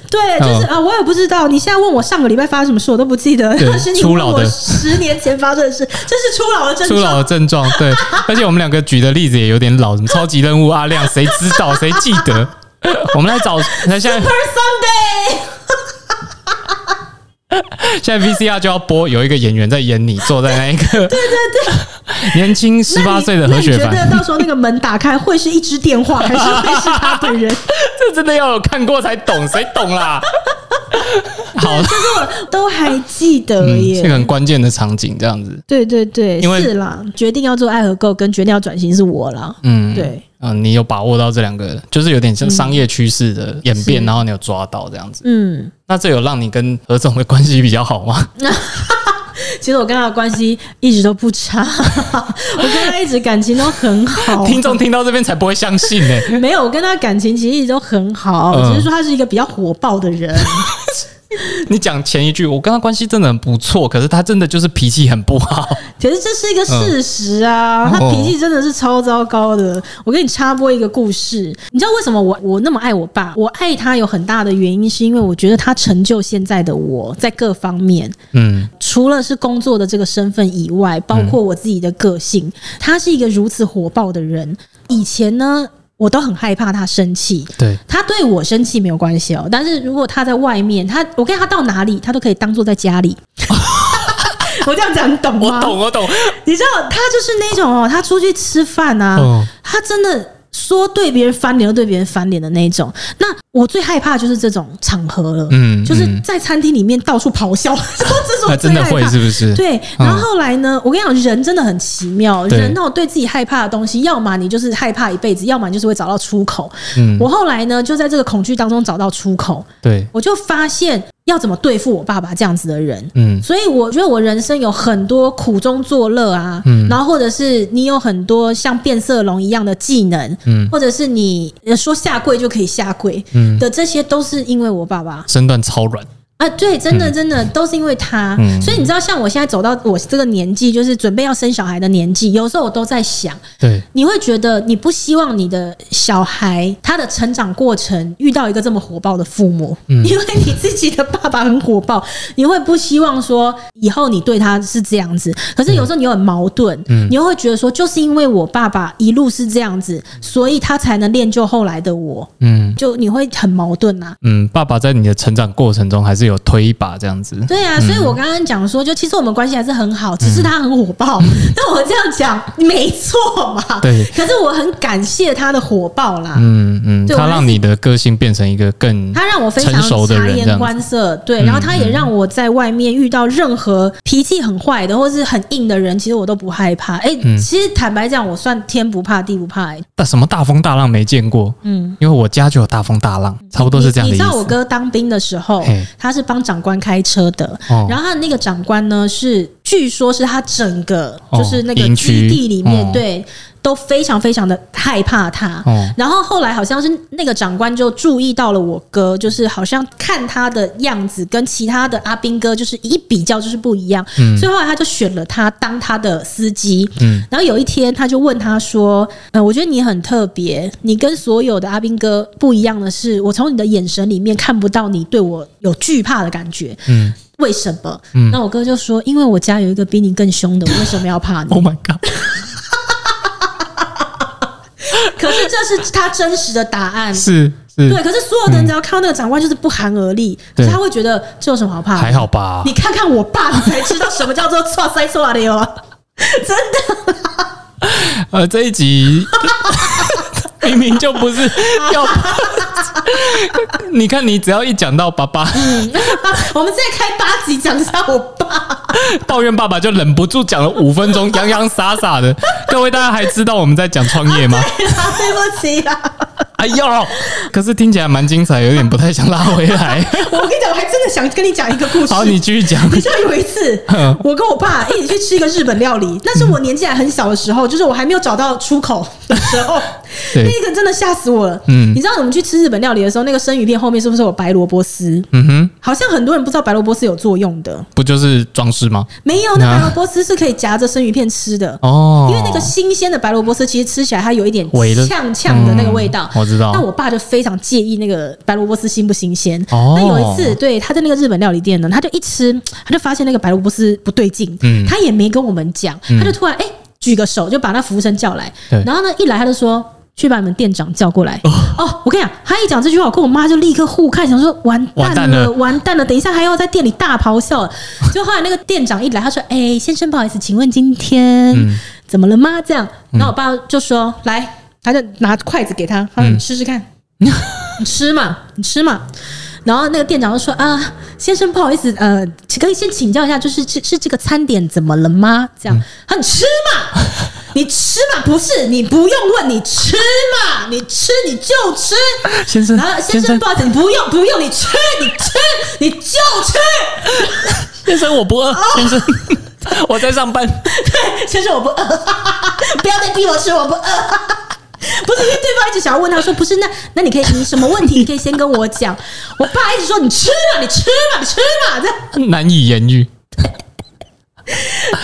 对，就是啊，我也不知道。你现在问我上个礼拜发生什么事，我都不记得。但是你问我十年前发生的事，这是初老的症状。初老的症状，对。而且我们两个举的例子也有点老，什么超级任务阿亮，谁知道谁记得？[LAUGHS] 我们来找，那现在。Super Sunday。[LAUGHS] 现在 VCR 就要播，有一个演员在演你，坐在那一个，[LAUGHS] 对对对，年轻十八岁的何雪凡。你觉得到时候那个门打开会是一支电话，还是会是他本人？[LAUGHS] 这真的要有看过才懂，谁懂啦？好，这个我都还记得耶，这个很关键的场景，这样子。对对对，因为是啦，决定要做爱和 Go 跟决定要转型是我啦。嗯，对。嗯，你有把握到这两个，就是有点像商业趋势的演变，嗯、然后你有抓到这样子。嗯，那这有让你跟何总的关系比较好吗？[LAUGHS] 其实我跟他的关系一直都不差，[LAUGHS] 我跟他一直感情都很好。听众听到这边才不会相信呢、欸。[LAUGHS] 没有，我跟他感情其实一直都很好，只是说他是一个比较火爆的人。[LAUGHS] 你讲前一句，我跟他关系真的很不错，可是他真的就是脾气很不好。[LAUGHS] 可是这是一个事实啊，嗯、他脾气真的是超糟糕的。我给你插播一个故事，你知道为什么我我那么爱我爸？我爱他有很大的原因，是因为我觉得他成就现在的我在各方面，嗯，除了是工作的这个身份以外，包括我自己的个性，嗯、他是一个如此火爆的人。以前呢？我都很害怕他生气，对，他对我生气没有关系哦。但是如果他在外面，他我跟他到哪里，他都可以当做在家里。[LAUGHS] 我这样讲你懂吗？我懂，我懂。你知道他就是那种哦，他出去吃饭啊，哦、他真的。说对别人翻脸就对别人翻脸的那种，那我最害怕就是这种场合了。嗯，就是在餐厅里面到处咆哮，[LAUGHS] 这种真的会是不是？对。然后后来呢，我跟你讲，人真的很奇妙。人那种对自己害怕的东西，要么你就是害怕一辈子，要么就是会找到出口。嗯，我后来呢，就在这个恐惧当中找到出口。对，我就发现。要怎么对付我爸爸这样子的人？嗯，所以我觉得我人生有很多苦中作乐啊，嗯，然后或者是你有很多像变色龙一样的技能，嗯，或者是你说下跪就可以下跪，嗯的这些都是因为我爸爸身段超软。啊，对，真的真的都是因为他，嗯、所以你知道，像我现在走到我这个年纪，就是准备要生小孩的年纪，有时候我都在想，对，你会觉得你不希望你的小孩他的成长过程遇到一个这么火爆的父母，嗯、因为你自己的爸爸很火爆，你会不希望说以后你对他是这样子，可是有时候你又很矛盾，嗯，你又会觉得说，就是因为我爸爸一路是这样子，所以他才能练就后来的我，嗯，就你会很矛盾呐、啊，嗯，爸爸在你的成长过程中还是有推一把这样子，对啊，所以我刚刚讲说，就其实我们关系还是很好，只是他很火爆。那我这样讲没错嘛？[LAUGHS] 对。可是我很感谢他的火爆啦。嗯嗯，他让你的个性变成一个更他让我非常察言观色，对。然后他也让我在外面遇到任何脾气很坏的或是很硬的人，其实我都不害怕。哎，其实坦白讲，我算天不怕地不怕。但什么大风大浪没见过？嗯，因为我家就有大风大浪，差不多是这样的。你知道我哥当兵的时候，他是帮长。长官开车的，然后他的那个长官呢，是据说是他整个就是那个基地里面对。都非常非常的害怕他，哦、然后后来好像是那个长官就注意到了我哥，就是好像看他的样子跟其他的阿兵哥就是一比较就是不一样，嗯、所以后来他就选了他当他的司机，嗯，然后有一天他就问他说：“呃，我觉得你很特别，你跟所有的阿兵哥不一样的是，我从你的眼神里面看不到你对我有惧怕的感觉，嗯，为什么？嗯，那我哥就说：因为我家有一个比你更凶的，我为什么要怕你？” [LAUGHS] Oh my god！这是他真实的答案，是是，对。可是所有的人只要看到那个长官，就是不寒而栗，可是他会觉得这有什么好怕？还好吧？你看看我爸，你才知道什么叫做错塞错的哟，真的。呃，这一集明明就不是 [LAUGHS] 要。[LAUGHS] 你看，你只要一讲到爸爸，嗯，我们再开八集讲一下我爸，[LAUGHS] 抱怨爸爸就忍不住讲了五分钟，洋洋洒洒的。各位大家还知道我们在讲创业吗？对不起啦。哎呦，[LAUGHS] 可是听起来蛮精彩，有点不太想拉回来。[LAUGHS] 我跟你讲，我还真的想跟你讲一个故事。好，你继续讲。你知道有一次，[LAUGHS] 我跟我爸一起去吃一个日本料理，那是我年纪还很小的时候，就是我还没有找到出口的时候。那个真的吓死我了。嗯，你知道我们去吃日本料理的时候，那个生鱼片后面是不是有白萝卜丝？嗯哼，好像很多人不知道白萝卜丝有作用的，不就是装饰吗？没有，那白萝卜丝是可以夹着生鱼片吃的哦。因为那个新鲜的白萝卜丝其实吃起来它有一点呛呛的那个味道，我知道。那我爸就非常介意那个白萝卜丝新不新鲜。哦，那有一次，对他在那个日本料理店呢，他就一吃，他就发现那个白萝卜丝不对劲，嗯，他也没跟我们讲，他就突然哎。举个手就把那服务生叫来，然后呢，一来他就说，去把你们店长叫过来。哦，我跟你讲，他一讲这句话，我跟我妈就立刻互看，想说完蛋了，完蛋了，等一下还要在店里大咆哮。就后来那个店长一来，他说：“哎，先生，不好意思，请问今天怎么了吗？”这样，然后我爸就说：“来，他就拿筷子给他，他说你试试看，[LAUGHS] 你吃嘛，你吃嘛。”然后那个店长就说：“啊，先生，不好意思，呃，可以先请教一下，就是是是这个餐点怎么了吗？这样，他你吃嘛，[LAUGHS] 你吃嘛，不是你不用问，你吃嘛，你吃你就吃，先生，然后先生，不好意思，你不用不用，你吃你吃 [LAUGHS] 你就吃，先生我不饿，先生。我在上班，对，先生我不饿，不要再逼我吃，我不饿。”对方一直想要问他说，不是，那那你可以，你什么问题你可以先跟我讲。我爸一直说，你吃嘛，你吃嘛，你吃嘛，这样难以言喻。[LAUGHS]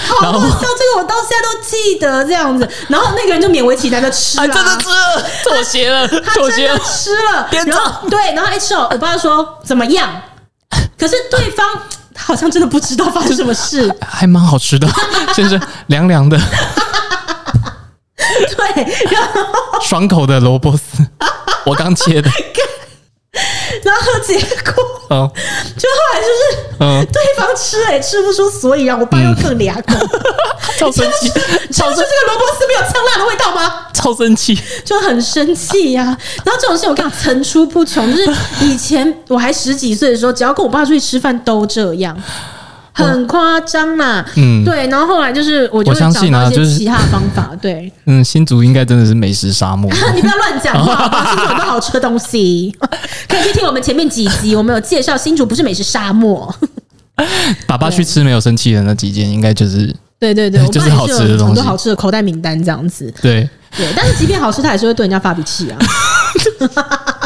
好好笑，这个我到现在都记得这样子。然后那个人就勉为其难的吃了，真的吃了，妥协了，妥协了，吃了。然后对，然后一吃哦，我爸说怎么样？可是对方他 [LAUGHS] 好像真的不知道发生什么事，还蛮好吃的，先 [LAUGHS] 生凉凉的。[LAUGHS] 对，然后爽口的萝卜丝，[LAUGHS] 我刚切的。[LAUGHS] 然后结果，哦，就后来就是，嗯，对方吃也吃不出所以然，我爸又更俩口，超生气，超生气，这个萝卜丝没有呛辣的味道吗？超生气，就很生气呀。然后这种事我跟你讲层出不穷，就是以前我还十几岁的时候，只要跟我爸出去吃饭都这样。很夸张啦，嗯，对，然后后来就是我就会找到一些其他方法，[LAUGHS] 对，嗯，新竹应该真的是美食沙漠，[LAUGHS] 你不要乱讲话，新竹很多好吃的东西，[LAUGHS] 可以去听我们前面几集，我们有介绍新竹不是美食沙漠。爸爸去吃没有生气的那几间，应该就是对对对，就是好吃的东西，很多好吃的口袋名单这样子，对。对，但是即便好吃，他还是会对人家发脾气啊。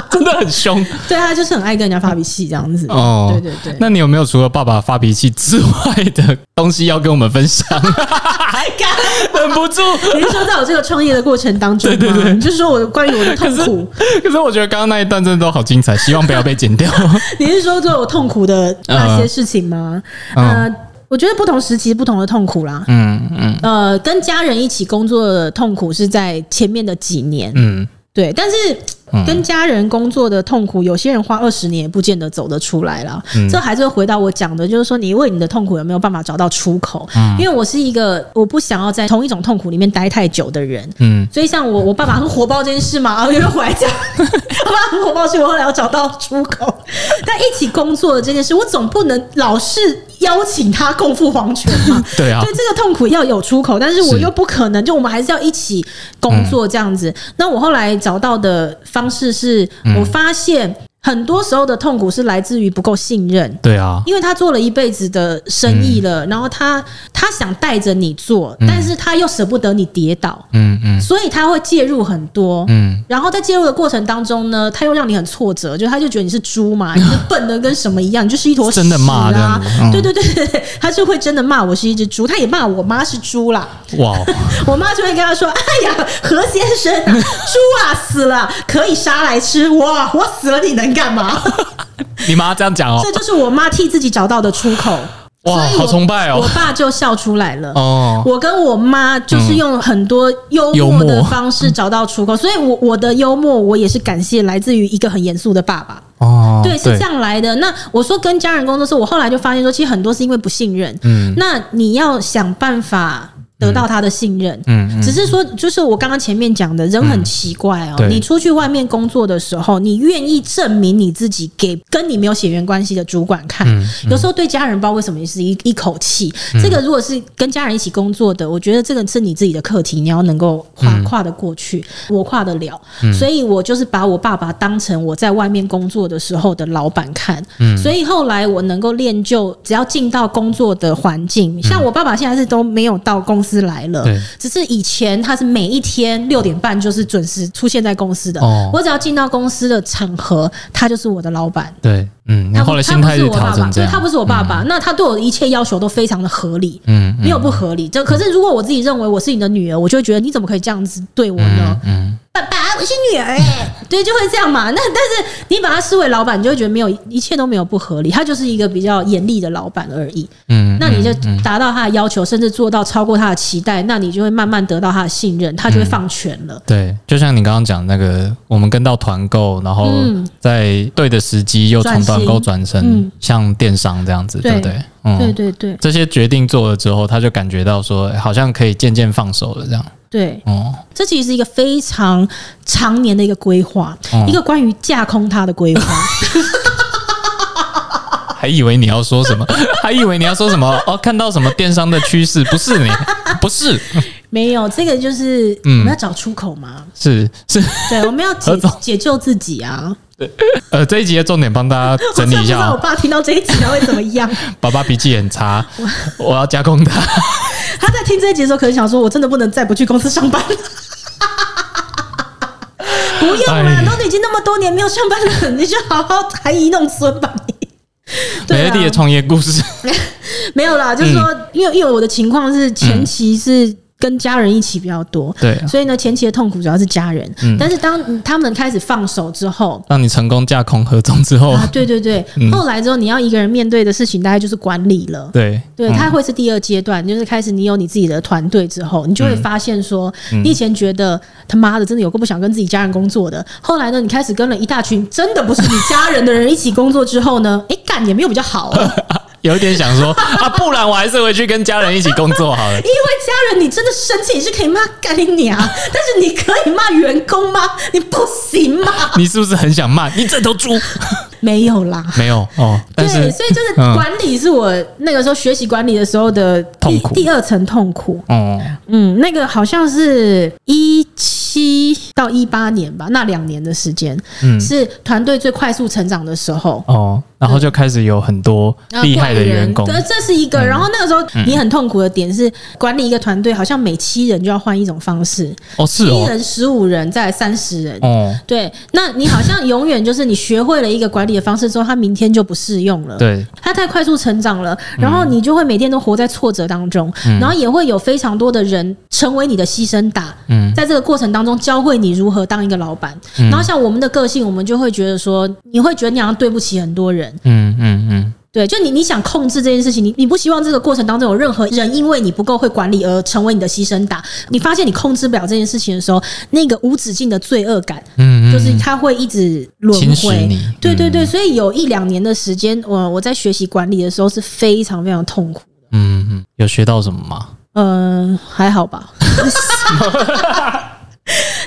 [LAUGHS] 真的很凶，对，他就是很爱跟人家发脾气这样子。哦，对对对。那你有没有除了爸爸发脾气之外的东西要跟我们分享？[LAUGHS] 忍不住。你是说在我这个创业的过程当中，对对对，就是说我关于我的痛苦。可是我觉得刚刚那一段真的都好精彩，希望不要被剪掉。[LAUGHS] 你是说做我痛苦的那些事情吗？呃，我觉得不同时期不同的痛苦啦。嗯嗯。呃，跟家人一起工作的痛苦是在前面的几年。嗯，对，但是。跟家人工作的痛苦，有些人花二十年也不见得走得出来了。嗯、这还是会回到我讲的，就是说你为你的痛苦有没有办法找到出口？嗯、因为我是一个我不想要在同一种痛苦里面待太久的人。嗯，所以像我，我爸爸很火爆这件事嘛，然后又回来讲，[LAUGHS] 我爸爸很火爆，所以我后来要找到出口。但一起工作的这件事，我总不能老是邀请他共赴黄泉嘛。[LAUGHS] 对啊，所以这个痛苦要有出口，但是我又不可能，就我们还是要一起工作这样子。嗯、那我后来找到的。方式是我发现。很多时候的痛苦是来自于不够信任，对啊，因为他做了一辈子的生意了，然后他他想带着你做，但是他又舍不得你跌倒，嗯嗯，所以他会介入很多，嗯，然后在介入的过程当中呢，他又让你很挫折，就他就觉得你是猪嘛，[LAUGHS] 你是笨的跟什么一样，你就是一坨屎啊，真的骂的，对对对对，他就会真的骂我是一只猪，他也骂我妈是猪啦，哇，[LAUGHS] 我妈就会跟他说，哎呀，何先生，[LAUGHS] 猪啊死了可以杀来吃，哇，我死了你能干嘛？[LAUGHS] 你妈这样讲哦，这就是我妈替自己找到的出口。哇，好崇拜哦！我爸就笑出来了。哦，我跟我妈就是用很多幽默的方式找到出口，所以我我的幽默，我也是感谢来自于一个很严肃的爸爸。哦，对，是这样来的。那我说跟家人工作时，我后来就发现说，其实很多是因为不信任。嗯，那你要想办法。得到他的信任，嗯，只是说，就是我刚刚前面讲的，人很奇怪哦。你出去外面工作的时候，你愿意证明你自己给跟你没有血缘关系的主管看。有时候对家人不知道为什么也是一一口气。这个如果是跟家人一起工作的，我觉得这个是你自己的课题，你要能够跨跨得过去。我跨得了，所以我就是把我爸爸当成我在外面工作的时候的老板看。所以后来我能够练就，只要进到工作的环境，像我爸爸现在是都没有到公司。司来了。只是以前他是每一天六点半就是准时出现在公司的。哦，我只要进到公司的场合，他就是我的老板。对，嗯，他后来心态是调整这样，他不是我爸爸，那他对我的一切要求都非常的合理，嗯，没有不合理。这可是如果我自己认为我是你的女儿，我就会觉得你怎么可以这样子对我呢？嗯。爸爸，我是女儿哎，[LAUGHS] 对，就会这样嘛。那但是你把他视为老板，你就会觉得没有一切都没有不合理，他就是一个比较严厉的老板而已。嗯，那你就达到他的要求，甚至做到超过他的期待，那你就会慢慢得到他的信任，他就会放权了。对，就像你刚刚讲那个，我们跟到团购，然后在对的时机又从团购转成像电商这样子，对。不对？嗯，对对对，这些决定做了之后，他就感觉到说，好像可以渐渐放手了这样。对，哦，这其实是一个非常常年的一个规划，哦、一个关于架空他的规划。[LAUGHS] 还以为你要说什么？[LAUGHS] 还以为你要说什么？哦，看到什么电商的趋势？不是你，[LAUGHS] 不是，没有，这个就是我们要找出口嘛。是是，对，我们要解解救自己啊。对，呃，这一集的重点帮大家整理一下。我，我爸听到这一集他会怎么样？[LAUGHS] 爸爸脾气很差，我要加工他。他在听这一集的时候，可能想说：“我真的不能再不去公司上班了。”不用了，都已经那么多年没有上班了，你就好好含饴弄孙吧。你美乐蒂的创业故事。[LAUGHS] 没有啦，就是说，因为因为我的情况是前期是。跟家人一起比较多，对，所以呢，前期的痛苦主要是家人。嗯，但是当他们开始放手之后，当你成功架空合众之后，啊，对对对，后来之后你要一个人面对的事情，大概就是管理了。对，对，它会是第二阶段，就是开始你有你自己的团队之后，你就会发现说，你以前觉得他妈的真的有个不想跟自己家人工作的，后来呢，你开始跟了一大群真的不是你家人的人一起工作之后呢，哎，干也没有比较好。有一点想说啊，不然我还是回去跟家人一起工作好了。因为家人，你真的生气，你是可以骂干你娘，但是你可以骂员工吗？你不行吗？你是不是很想骂你这头猪？没有啦，没有哦。对，所以就是管理是我那个时候学习管理的时候的痛苦第二层痛苦。哦，嗯，那个好像是一七到一八年吧，那两年的时间，嗯，是团队最快速成长的时候。哦。然后就开始有很多厉害的员工，对，这是一个。然后那个时候你很痛苦的点是管理一个团队，好像每七人就要换一种方式。哦，是哦，七人、十五人，再三十人。哦，对，那你好像永远就是你学会了一个管理的方式之后，他明天就不适用了。对，他太快速成长了，然后你就会每天都活在挫折当中，然后也会有非常多的人成为你的牺牲打。嗯，在这个过程当中教会你如何当一个老板。然后像我们的个性，我们就会觉得说，你会觉得你好像对不起很多人。嗯嗯嗯，对，就你你想控制这件事情，你你不希望这个过程当中有任何人因为你不够会管理而成为你的牺牲打。你发现你控制不了这件事情的时候，那个无止境的罪恶感，嗯，就是它会一直轮回。对对对，所以有一两年的时间，我我在学习管理的时候是非常非常痛苦的。嗯嗯，有学到什么吗？嗯、呃，还好吧。[LAUGHS]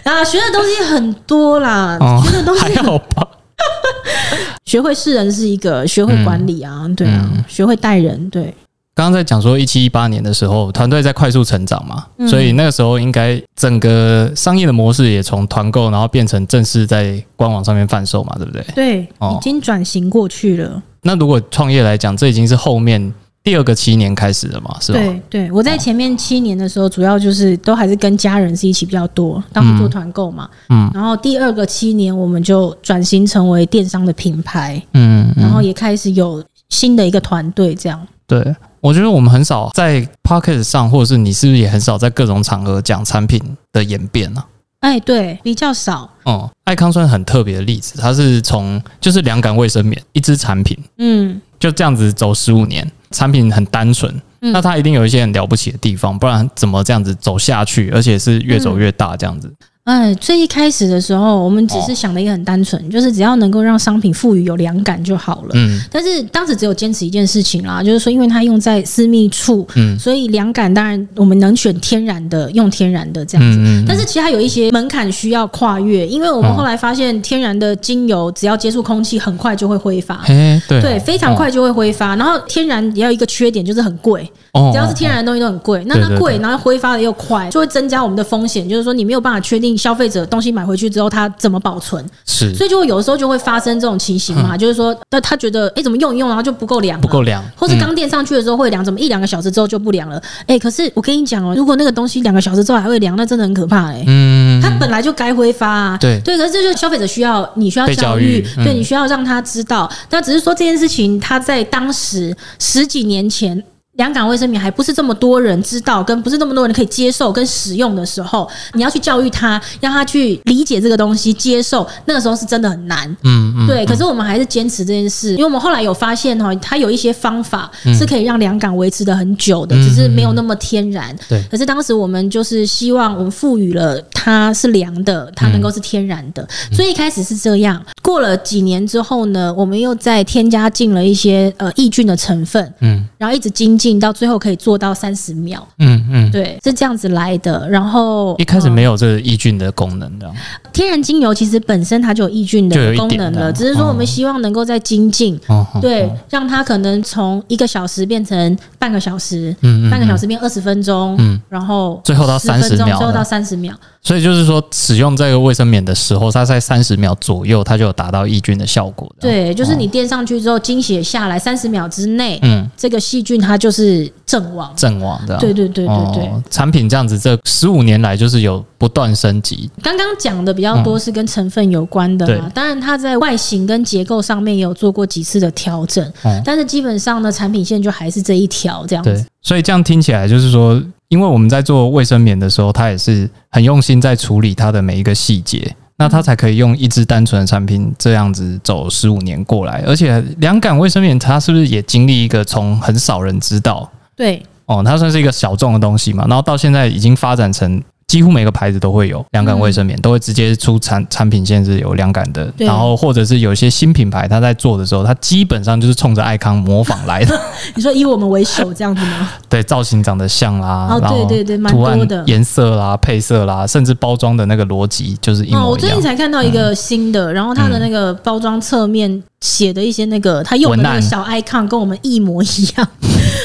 啊，学的东西很多啦，哦、学的东西还好吧。[LAUGHS] 学会识人是一个，学会管理啊，对啊，学会带人。对，刚刚在讲说一七一八年的时候，团队在快速成长嘛，所以那个时候应该整个商业的模式也从团购，然后变成正式在官网上面贩售嘛，对不对？对，已经转型过去了。那如果创业来讲，这已经是后面。第二个七年开始了嘛，是吧？对对，我在前面七年的时候，主要就是都还是跟家人是一起比较多，当时做团购嘛。嗯。然后第二个七年，我们就转型成为电商的品牌。嗯。然后也开始有新的一个团队，这样。对，我觉得我们很少在 Podcast 上，或者是你是不是也很少在各种场合讲产品的演变呢？哎，对，比较少。哦，爱康算很特别的例子，它是从就是凉感卫生棉一支产品，嗯，就这样子走十五年。产品很单纯，那它一定有一些很了不起的地方，不然怎么这样子走下去，而且是越走越大这样子。哎，最一开始的时候，我们只是想的一个很单纯，就是只要能够让商品赋予有凉感就好了。嗯。但是当时只有坚持一件事情啦，就是说，因为它用在私密处，嗯，所以凉感当然我们能选天然的，用天然的这样子。嗯。但是其实还有一些门槛需要跨越，因为我们后来发现，天然的精油只要接触空气，很快就会挥发。对。对，非常快就会挥发。然后天然也有一个缺点，就是很贵。哦，只要是天然的东西都很贵。那它贵，然后挥发的又快，就会增加我们的风险。就是说，你没有办法确定消费者东西买回去之后它怎么保存。是，所以就会有的时候就会发生这种情形嘛，就是说，那他觉得，哎，怎么用一用，然后就不够凉，不够凉，或是刚垫上去的时候会凉，怎么一两个小时之后就不凉了？哎，可是我跟你讲哦，如果那个东西两个小时之后还会凉，那真的很可怕哎。嗯，它本来就该挥发啊。对对，可是这就是消费者需要，你需要教育，对，你需要让他知道。那只是说这件事情，他在当时十几年前。两感卫生棉还不是这么多人知道，跟不是那么多人可以接受跟使用的时候，你要去教育他，让他去理解这个东西，接受，那个时候是真的很难。嗯嗯，对。可是我们还是坚持这件事，因为我们后来有发现哈，它有一些方法是可以让两感维持的很久的，只是没有那么天然。对。可是当时我们就是希望我们赋予了它是凉的，它能够是天然的，所以一开始是这样。过了几年之后呢，我们又再添加进了一些呃抑菌的成分，嗯，然后一直精进到最后可以做到三十秒，嗯嗯，对，是这样子来的。然后一开始没有这个抑菌的功能的，天然精油其实本身它就有抑菌的功能了，只是说我们希望能够在精进，对，让它可能从一个小时变成半个小时，嗯，半个小时变二十分钟，嗯，然后最后到三十秒，最后到三十秒。所以就是说，使用这个卫生棉的时候，它在三十秒左右，它就有达到抑菌的效果的。对，就是你垫上去之后，经血下来三十秒之内，嗯，这个细菌它就是阵亡，阵亡的。对对对对对，哦，产品这样子，这十五年来就是有不断升级。刚刚讲的比较多是跟成分有关的嘛，当然它在外形跟结构上面也有做过几次的调整，但是基本上呢，产品线就还是这一条这样子。所以这样听起来就是说。因为我们在做卫生棉的时候，它也是很用心在处理它的每一个细节，那它才可以用一支单纯的产品这样子走十五年过来。而且凉感卫生棉，它是不是也经历一个从很少人知道？对，哦，它算是一个小众的东西嘛，然后到现在已经发展成。几乎每个牌子都会有凉感卫生棉，嗯、都会直接出产产品线是有凉感的，然后或者是有一些新品牌，它在做的时候，它基本上就是冲着爱康模仿来的。[LAUGHS] 你说以我们为首这样子吗？对，造型长得像啦，哦，对对对，图案的颜色啦、配色啦，甚至包装的那个逻辑就是一模一样。哦，我最近才看到一个新的，嗯、然后它的那个包装侧面写的一些那个，它用的那个小 icon 跟我们一模一样。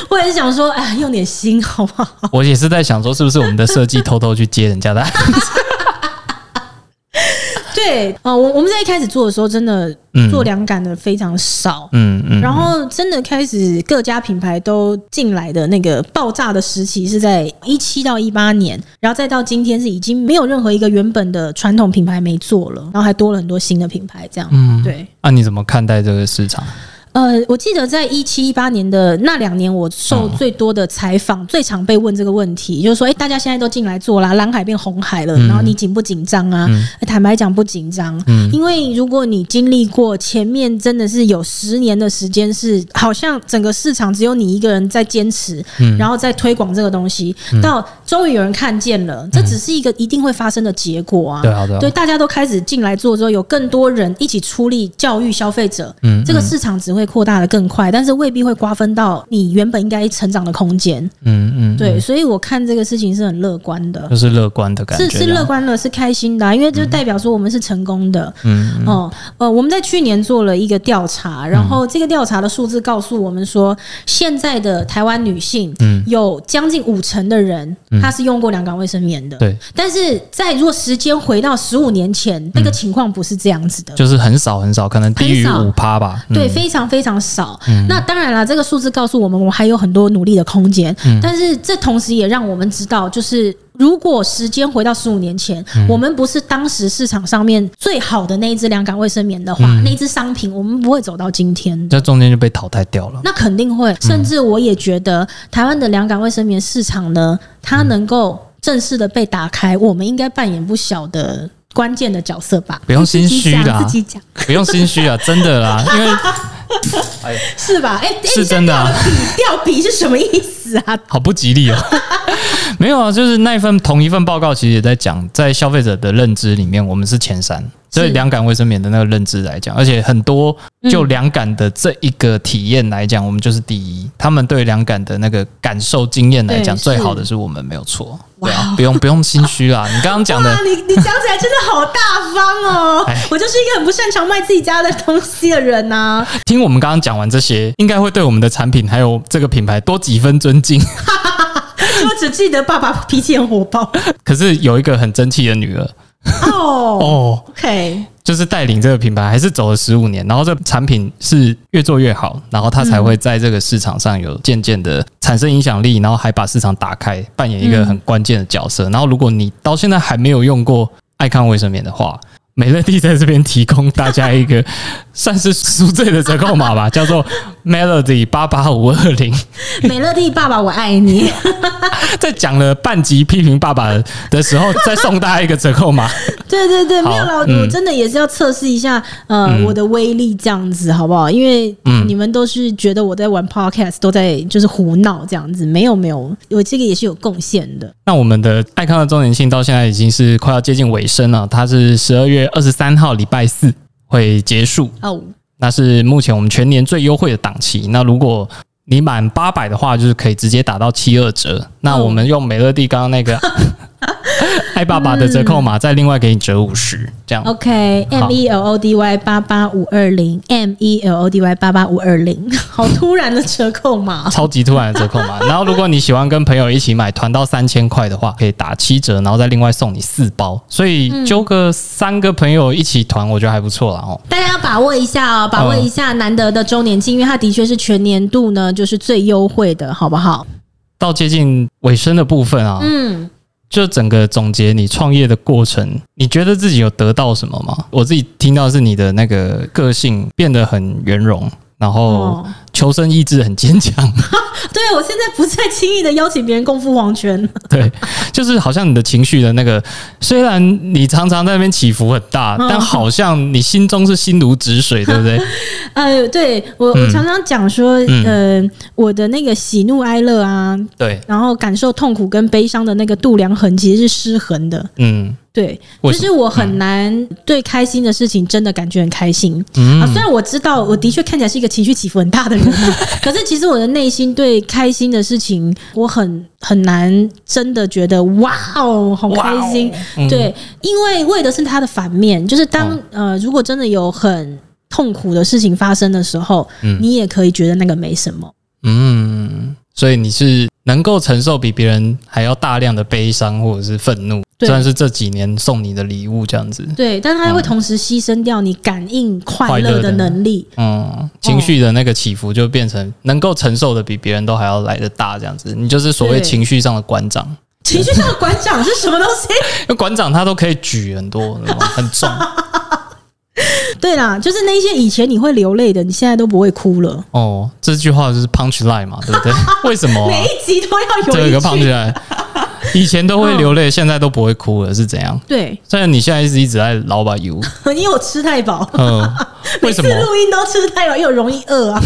我也是想说，哎，用点心好不好？[LAUGHS] 我也是在想说，是不是我们的设计偷偷去接人家的案子？[LAUGHS] 对，呃，我我们在一开始做的时候，真的做凉感的非常少，嗯嗯，然后真的开始各家品牌都进来的那个爆炸的时期是在一七到一八年，然后再到今天是已经没有任何一个原本的传统品牌没做了，然后还多了很多新的品牌，这样，嗯，对。那你怎么看待这个市场？呃，我记得在一七一八年的那两年，我受最多的采访，最常被问这个问题，就是说，哎，大家现在都进来做啦，蓝海变红海了，然后你紧不紧张啊？坦白讲，不紧张，因为如果你经历过前面真的是有十年的时间，是好像整个市场只有你一个人在坚持，然后在推广这个东西，到终于有人看见了，这只是一个一定会发生的结果啊。对，啊，对啊，对，大家都开始进来做之后，有更多人一起出力教育消费者，嗯，这个市场只会。扩大的更快，但是未必会瓜分到你原本应该成长的空间。嗯嗯，对，所以我看这个事情是很乐观的，就是乐观的感觉，是是乐观的，是开心的，啊，因为就代表说我们是成功的。嗯哦呃，我们在去年做了一个调查，然后这个调查的数字告诉我们说，现在的台湾女性，嗯，有将近五成的人，她是用过两港卫生棉的。对，但是在如果时间回到十五年前，那个情况不是这样子的，就是很少很少，可能低于五趴吧。对，非常非常。非常少，那当然了，这个数字告诉我们，我们还有很多努力的空间。但是这同时也让我们知道，就是如果时间回到十五年前，我们不是当时市场上面最好的那一只凉感卫生棉的话，那一只商品我们不会走到今天，这中间就被淘汰掉了。那肯定会，甚至我也觉得，台湾的凉感卫生棉市场呢，它能够正式的被打开，我们应该扮演不小的关键的角色吧？不用心虚啦，自己讲，不用心虚啊，真的啦，因为。是吧？哎、欸，是真的啊！掉笔是什么意思啊？好不吉利哦！[LAUGHS] 没有啊，就是那一份同一份报告，其实也在讲，在消费者的认知里面，我们是前三。所以凉感卫生棉的那个认知来讲，而且很多就凉感的这一个体验来讲，我们就是第一。他们对凉感的那个感受经验来讲，最好的是我们没有错。对啊，不用不用心虚啦。[LAUGHS] 你刚刚讲的，你你讲起来真的好大方哦。[LAUGHS] 我就是一个很不擅长卖自己家的东西的人呐。听我们刚刚讲完这些，应该会对我们的产品还有这个品牌多几分尊敬。我只记得爸爸脾气很火爆，[LAUGHS] 可是有一个很争气的女儿。哦哦，OK，就是带领这个品牌还是走了十五年，然后这产品是越做越好，然后它才会在这个市场上有渐渐的产生影响力，然后还把市场打开，扮演一个很关键的角色。然后如果你到现在还没有用过爱康卫生棉的话，美乐蒂在这边提供大家一个算是赎罪的折扣码吧，[LAUGHS] 叫做 Melody 八八五二零。美乐蒂爸爸，我爱你。[LAUGHS] 在讲了半集批评爸爸的时候，再送大家一个折扣码。[LAUGHS] 对对对，没有了，我真的也是要测试一下，呃，我的威力这样子好不好？因为你们都是觉得我在玩 Podcast，都在就是胡闹这样子，没有没有，我这个也是有贡献的。那我们的爱康的周年庆到现在已经是快要接近尾声了，它是十二月。二十三号礼拜四会结束哦，那是目前我们全年最优惠的档期。那如果你满八百的话，就是可以直接打到七二折。那我们用美乐蒂刚刚那个。[LAUGHS] 爱爸爸的折扣码，再另外给你折五十，这样。OK，M E L O D Y 八八五二零，M E L O D Y 八八五二零，好突然的折扣码，[LAUGHS] 超级突然的折扣码。[LAUGHS] 然后，如果你喜欢跟朋友一起买，团到三千块的话，可以打七折，然后再另外送你四包。所以，揪个三个朋友一起团，我觉得还不错啦哦。大家要把握一下哦，把握一下难得的周年庆，因为它的确是全年度呢，就是最优惠的，好不好？到接近尾声的部分啊，嗯。就整个总结你创业的过程，你觉得自己有得到什么吗？我自己听到是你的那个个性变得很圆融，然后求生意志很坚强。[LAUGHS] 对，我现在不再轻易的邀请别人共赴黄泉。[LAUGHS] 对，就是好像你的情绪的那个，虽然你常常在那边起伏很大，但好像你心中是心如止水，[LAUGHS] 对不对？呃，对我我常常讲说，呃，我的那个喜怒哀乐啊，对，然后感受痛苦跟悲伤的那个度量衡其实是失衡的。嗯。对，就是我很难对开心的事情真的感觉很开心。嗯，啊，虽然我知道我的确看起来是一个情绪起伏很大的人，[LAUGHS] 可是其实我的内心对开心的事情，我很很难真的觉得哇哦，好开心。对，因为为的是它的反面，就是当呃，如果真的有很痛苦的事情发生的时候，你也可以觉得那个没什么。嗯，所以你是能够承受比别人还要大量的悲伤或者是愤怒。算是这几年送你的礼物这样子，对，但是它会同时牺牲掉你感应快乐的能力，嗯，情绪的那个起伏就变成能够承受的比别人都还要来的大，这样子，你就是所谓情绪上的馆长。情绪上的馆长是什么东西？那 [LAUGHS] 馆长他都可以举很多，很重。[LAUGHS] [LAUGHS] 对啦，就是那些以前你会流泪的，你现在都不会哭了。哦，这句话就是 punch line 嘛，对不对？[LAUGHS] 为什么、啊、每一集都要有这个 punch line？[LAUGHS] 以前都会流泪，现在都不会哭了，是怎样？对，虽然你现在一直一直在老把油，因为我吃太饱。嗯，为什么？录音都吃太饱，又容易饿啊？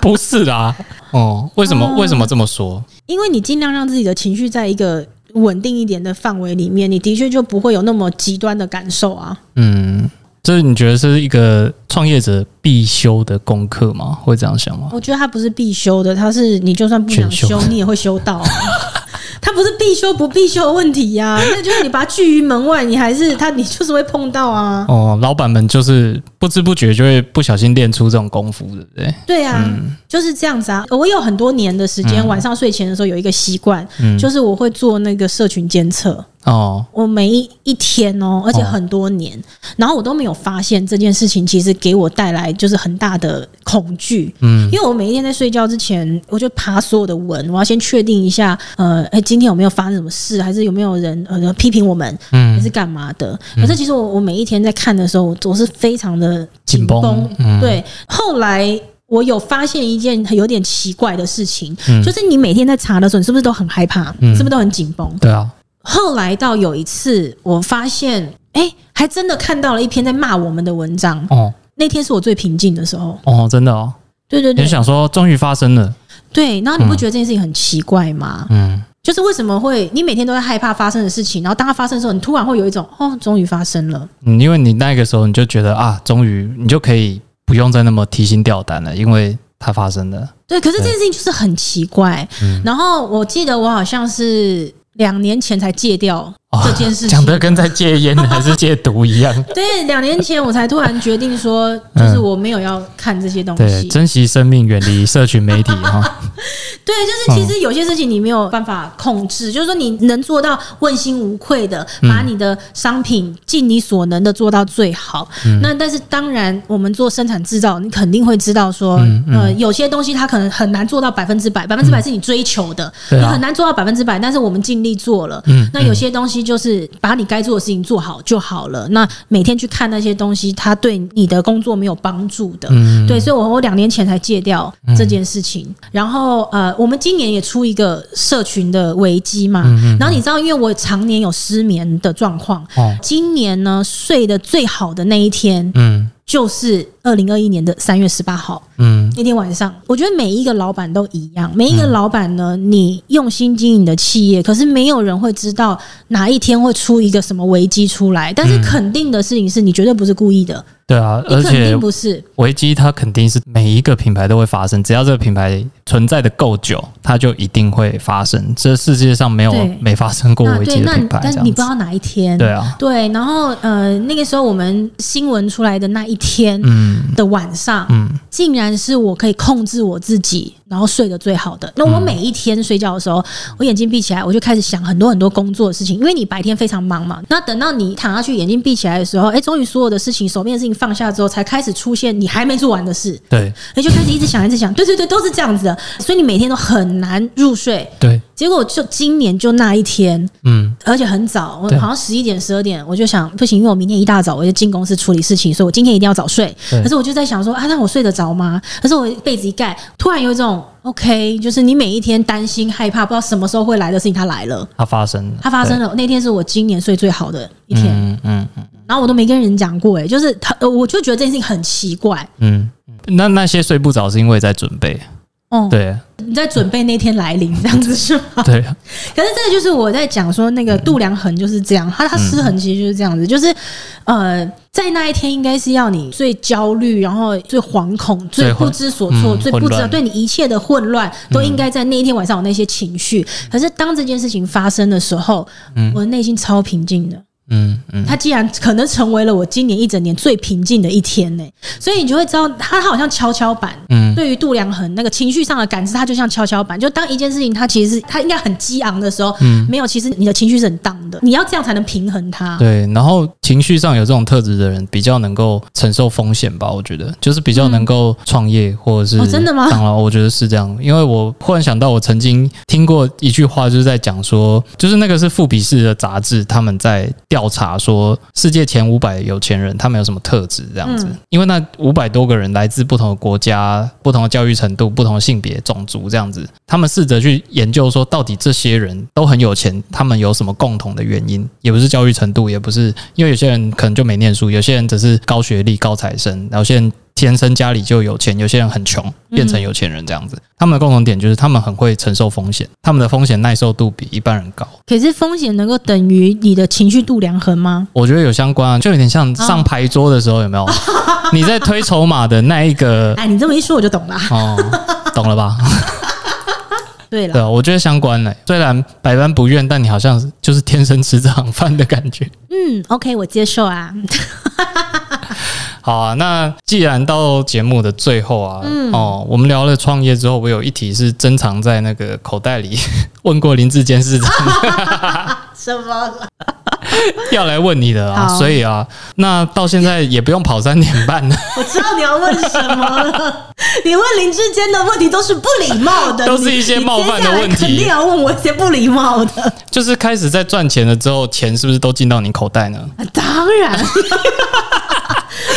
不是啦，哦，为什么？为什么这么说？因为你尽量让自己的情绪在一个稳定一点的范围里面，你的确就不会有那么极端的感受啊。嗯，这你觉得是一个创业者必修的功课吗？会这样想吗？我觉得它不是必修的，它是你就算不想修，你也会修到。[LAUGHS] 它不是必修不必修的问题呀、啊，那就是你把它拒于门外，你还是它，你就是会碰到啊。哦，老板们就是不知不觉就会不小心练出这种功夫，对不对？对啊，嗯、就是这样子啊。我有很多年的时间，晚上睡前的时候有一个习惯，嗯、就是我会做那个社群监测。哦，我每一一天哦，而且很多年，哦、然后我都没有发现这件事情，其实给我带来就是很大的恐惧。嗯，因为我每一天在睡觉之前，我就爬所有的文，我要先确定一下，呃，哎，今天有没有发生什么事，还是有没有人呃批评我们，嗯，还是干嘛的？可是其实我我每一天在看的时候，我是非常的紧绷。嗯、对，后来我有发现一件有点奇怪的事情，嗯、就是你每天在查的时候，你是不是都很害怕？嗯、是不是都很紧绷？对啊。后来到有一次，我发现，哎、欸，还真的看到了一篇在骂我们的文章。哦，那天是我最平静的时候。哦，真的哦。对对对。你想说，终于发生了。对，然后你不觉得这件事情很奇怪吗？嗯。就是为什么会你每天都在害怕发生的事情，然后当它发生的时候，你突然会有一种哦，终于发生了。嗯，因为你那个时候你就觉得啊，终于你就可以不用再那么提心吊胆了，因为它发生了。对，可是这件事情就是很奇怪。嗯，然后我记得我好像是两年前才戒掉。这件事情讲的跟在戒烟还是戒毒一样。[LAUGHS] 对，两年前我才突然决定说，就是我没有要看这些东西。对，珍惜生命，远离社群媒体哈。[LAUGHS] 对，就是其实有些事情你没有办法控制，就是说你能做到问心无愧的把你的商品尽你所能的做到最好。那但是当然，我们做生产制造，你肯定会知道说，呃，有些东西它可能很难做到百分之百，百分之百是你追求的，你很难做到百分之百，但是我们尽力做了。嗯那有些东西。就是把你该做的事情做好就好了。那每天去看那些东西，它对你的工作没有帮助的。嗯，对，所以我我两年前才戒掉这件事情。然后呃，我们今年也出一个社群的危机嘛。然后你知道，因为我常年有失眠的状况，今年呢睡得最好的那一天，嗯。就是二零二一年的三月十八号，嗯，那天晚上，我觉得每一个老板都一样，每一个老板呢，你用心经营的企业，可是没有人会知道哪一天会出一个什么危机出来，但是肯定的事情是你绝对不是故意的。对啊，而且不是危机，它肯定是每一个品牌都会发生。只要这个品牌存在的够久，它就一定会发生。这世界上没有没发生过危机的品牌。但你不知道哪一天。对啊，对。然后呃，那个时候我们新闻出来的那一天的晚上，嗯，竟然是我可以控制我自己，然后睡得最好的。那我每一天睡觉的时候，我眼睛闭起来，我就开始想很多很多工作的事情。因为你白天非常忙嘛，那等到你躺下去，眼睛闭起来的时候，哎，终于所有的事情，手边的事情。放下之后，才开始出现你还没做完的事。对，你就开始一直想，一直想。对对对，都是这样子的。所以你每天都很难入睡。对，结果就今年就那一天，嗯，而且很早，我好像十一点、十二点，我就想不行，因为我明天一大早我就进公司处理事情，所以我今天一定要早睡。可是我就在想说啊，那我睡得着吗？可是我被子一盖，突然有一种 OK，就是你每一天担心、害怕，不知道什么时候会来的事情，它来了，它发生了，它发生了。那天是我今年睡最好的一天。嗯嗯嗯。然后我都没跟人讲过，哎，就是他，我就觉得这件事情很奇怪。嗯，那那些睡不着是因为在准备。哦，对，你在准备那天来临，这样子是吗？对。可是这个就是我在讲说，那个度量衡就是这样，它它失衡其实就是这样子，就是呃，在那一天应该是要你最焦虑，然后最惶恐、最不知所措、最不知道对你一切的混乱，都应该在那一天晚上有那些情绪。可是当这件事情发生的时候，我的内心超平静的。嗯嗯，他既然可能成为了我今年一整年最平静的一天呢，所以你就会知道，他好像跷跷板。嗯，对于度量衡那个情绪上的感知，它就像跷跷板。就当一件事情它其实是它应该很激昂的时候，嗯，没有，其实你的情绪是很荡的。你要这样才能平衡它。对，然后情绪上有这种特质的人，比较能够承受风险吧？我觉得，就是比较能够创业，或者是、哦、真的吗？当然，我觉得是这样，因为我忽然想到，我曾经听过一句话，就是在讲说，就是那个是富比士的杂志，他们在调查说世界前五百有钱人他们有什么特质这样子，因为那五百多个人来自不同的国家、不同的教育程度、不同的性别、种族这样子，他们试着去研究说，到底这些人都很有钱，他们有什么共同的原因？也不是教育程度，也不是因为有些人可能就没念书，有些人只是高学历、高材生，然后有些人。天生家里就有钱，有些人很穷，变成有钱人这样子。他们的共同点就是他们很会承受风险，他们的风险耐受度比一般人高。可是风险能够等于你的情绪度量衡吗？我觉得有相关啊，就有点像上牌桌的时候有没有？[LAUGHS] 你在推筹码的那一个，哎，你这么一说我就懂了。哦，懂了吧？[LAUGHS] 对了，对啊，我觉得相关嘞。虽然百般不愿，但你好像就是天生吃这行饭的感觉。嗯，OK，我接受啊。好啊，那既然到节目的最后啊，嗯、哦，我们聊了创业之后，我有一题是珍藏在那个口袋里，[LAUGHS] 问过林志坚市长，[LAUGHS] 什么？[LAUGHS] 要来问你的啊，所以啊，那到现在也不用跑三点半了。我知道你要问什么了，你问林志坚的问题都是不礼貌的，都是一些冒犯的问题，肯定要问我一些不礼貌的。就是开始在赚钱了之后，钱是不是都进到你口袋呢？当然。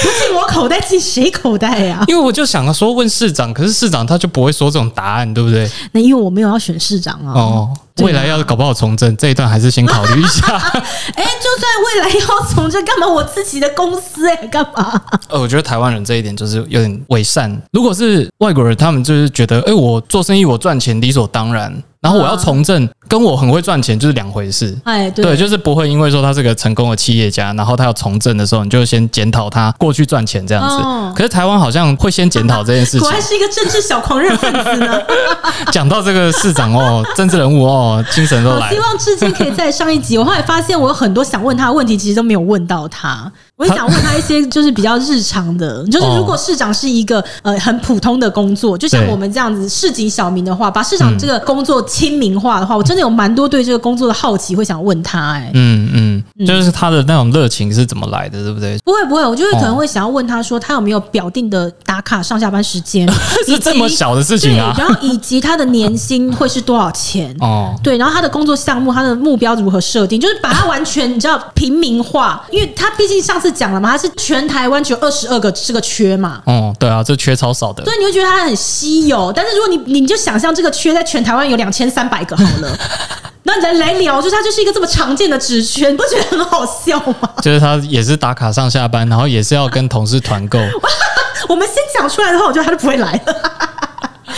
不进我口袋，进谁口袋呀？因为我就想说问市长，可是市长他就不会说这种答案，对不对？那因为我没有要选市长啊。哦，未来要搞不好从政这一段还是先考虑一下。[LAUGHS] 哎，就算未来要从政，干嘛我自己的公司哎，干嘛？呃，我觉得台湾人这一点就是有点伪善。如果是外国人，他们就是觉得，哎，我做生意我赚钱理所当然。然后我要从政，跟我很会赚钱就是两回事。哎，对，对，就是不会因为说他是个成功的企业家，然后他要从政的时候，你就先检讨他过去赚钱这样子。哦、可是台湾好像会先检讨这件事情。果然是一个政治小狂热分子呢。[LAUGHS] 讲到这个市长哦，政治人物哦，精神都来了。希望至今可以再上一集。我后来发现，我有很多想问他的问题，其实都没有问到他。我也想问他一些就是比较日常的，就是如果市长是一个呃很普通的工作，就像我们这样子市井小民的话，把市长这个工作亲民化的话，我真的有蛮多对这个工作的好奇，会想问他。哎，嗯嗯，就是他的那种热情是怎么来的，对不对？不会不会，我就会可能会想要问他说，他有没有表定的打卡上下班时间？[LAUGHS] 是这么小的事情啊？然后以及他的年薪会是多少钱？哦，[LAUGHS] 对，然后他的工作项目，他的目标如何设定？就是把它完全你知道平民化，因为他毕竟上次讲了嘛，它是全台湾只有二十二个这个缺嘛。哦，对啊，这缺超少的，所以你会觉得它很稀有。但是如果你你就想象这个缺在全台湾有两千三百个好了，[LAUGHS] 那你再来聊，就是它就是一个这么常见的职缺，你不觉得很好笑吗？就是他也是打卡上下班，然后也是要跟同事团购。[LAUGHS] 我们先讲出来的话，我觉得他就不会来了。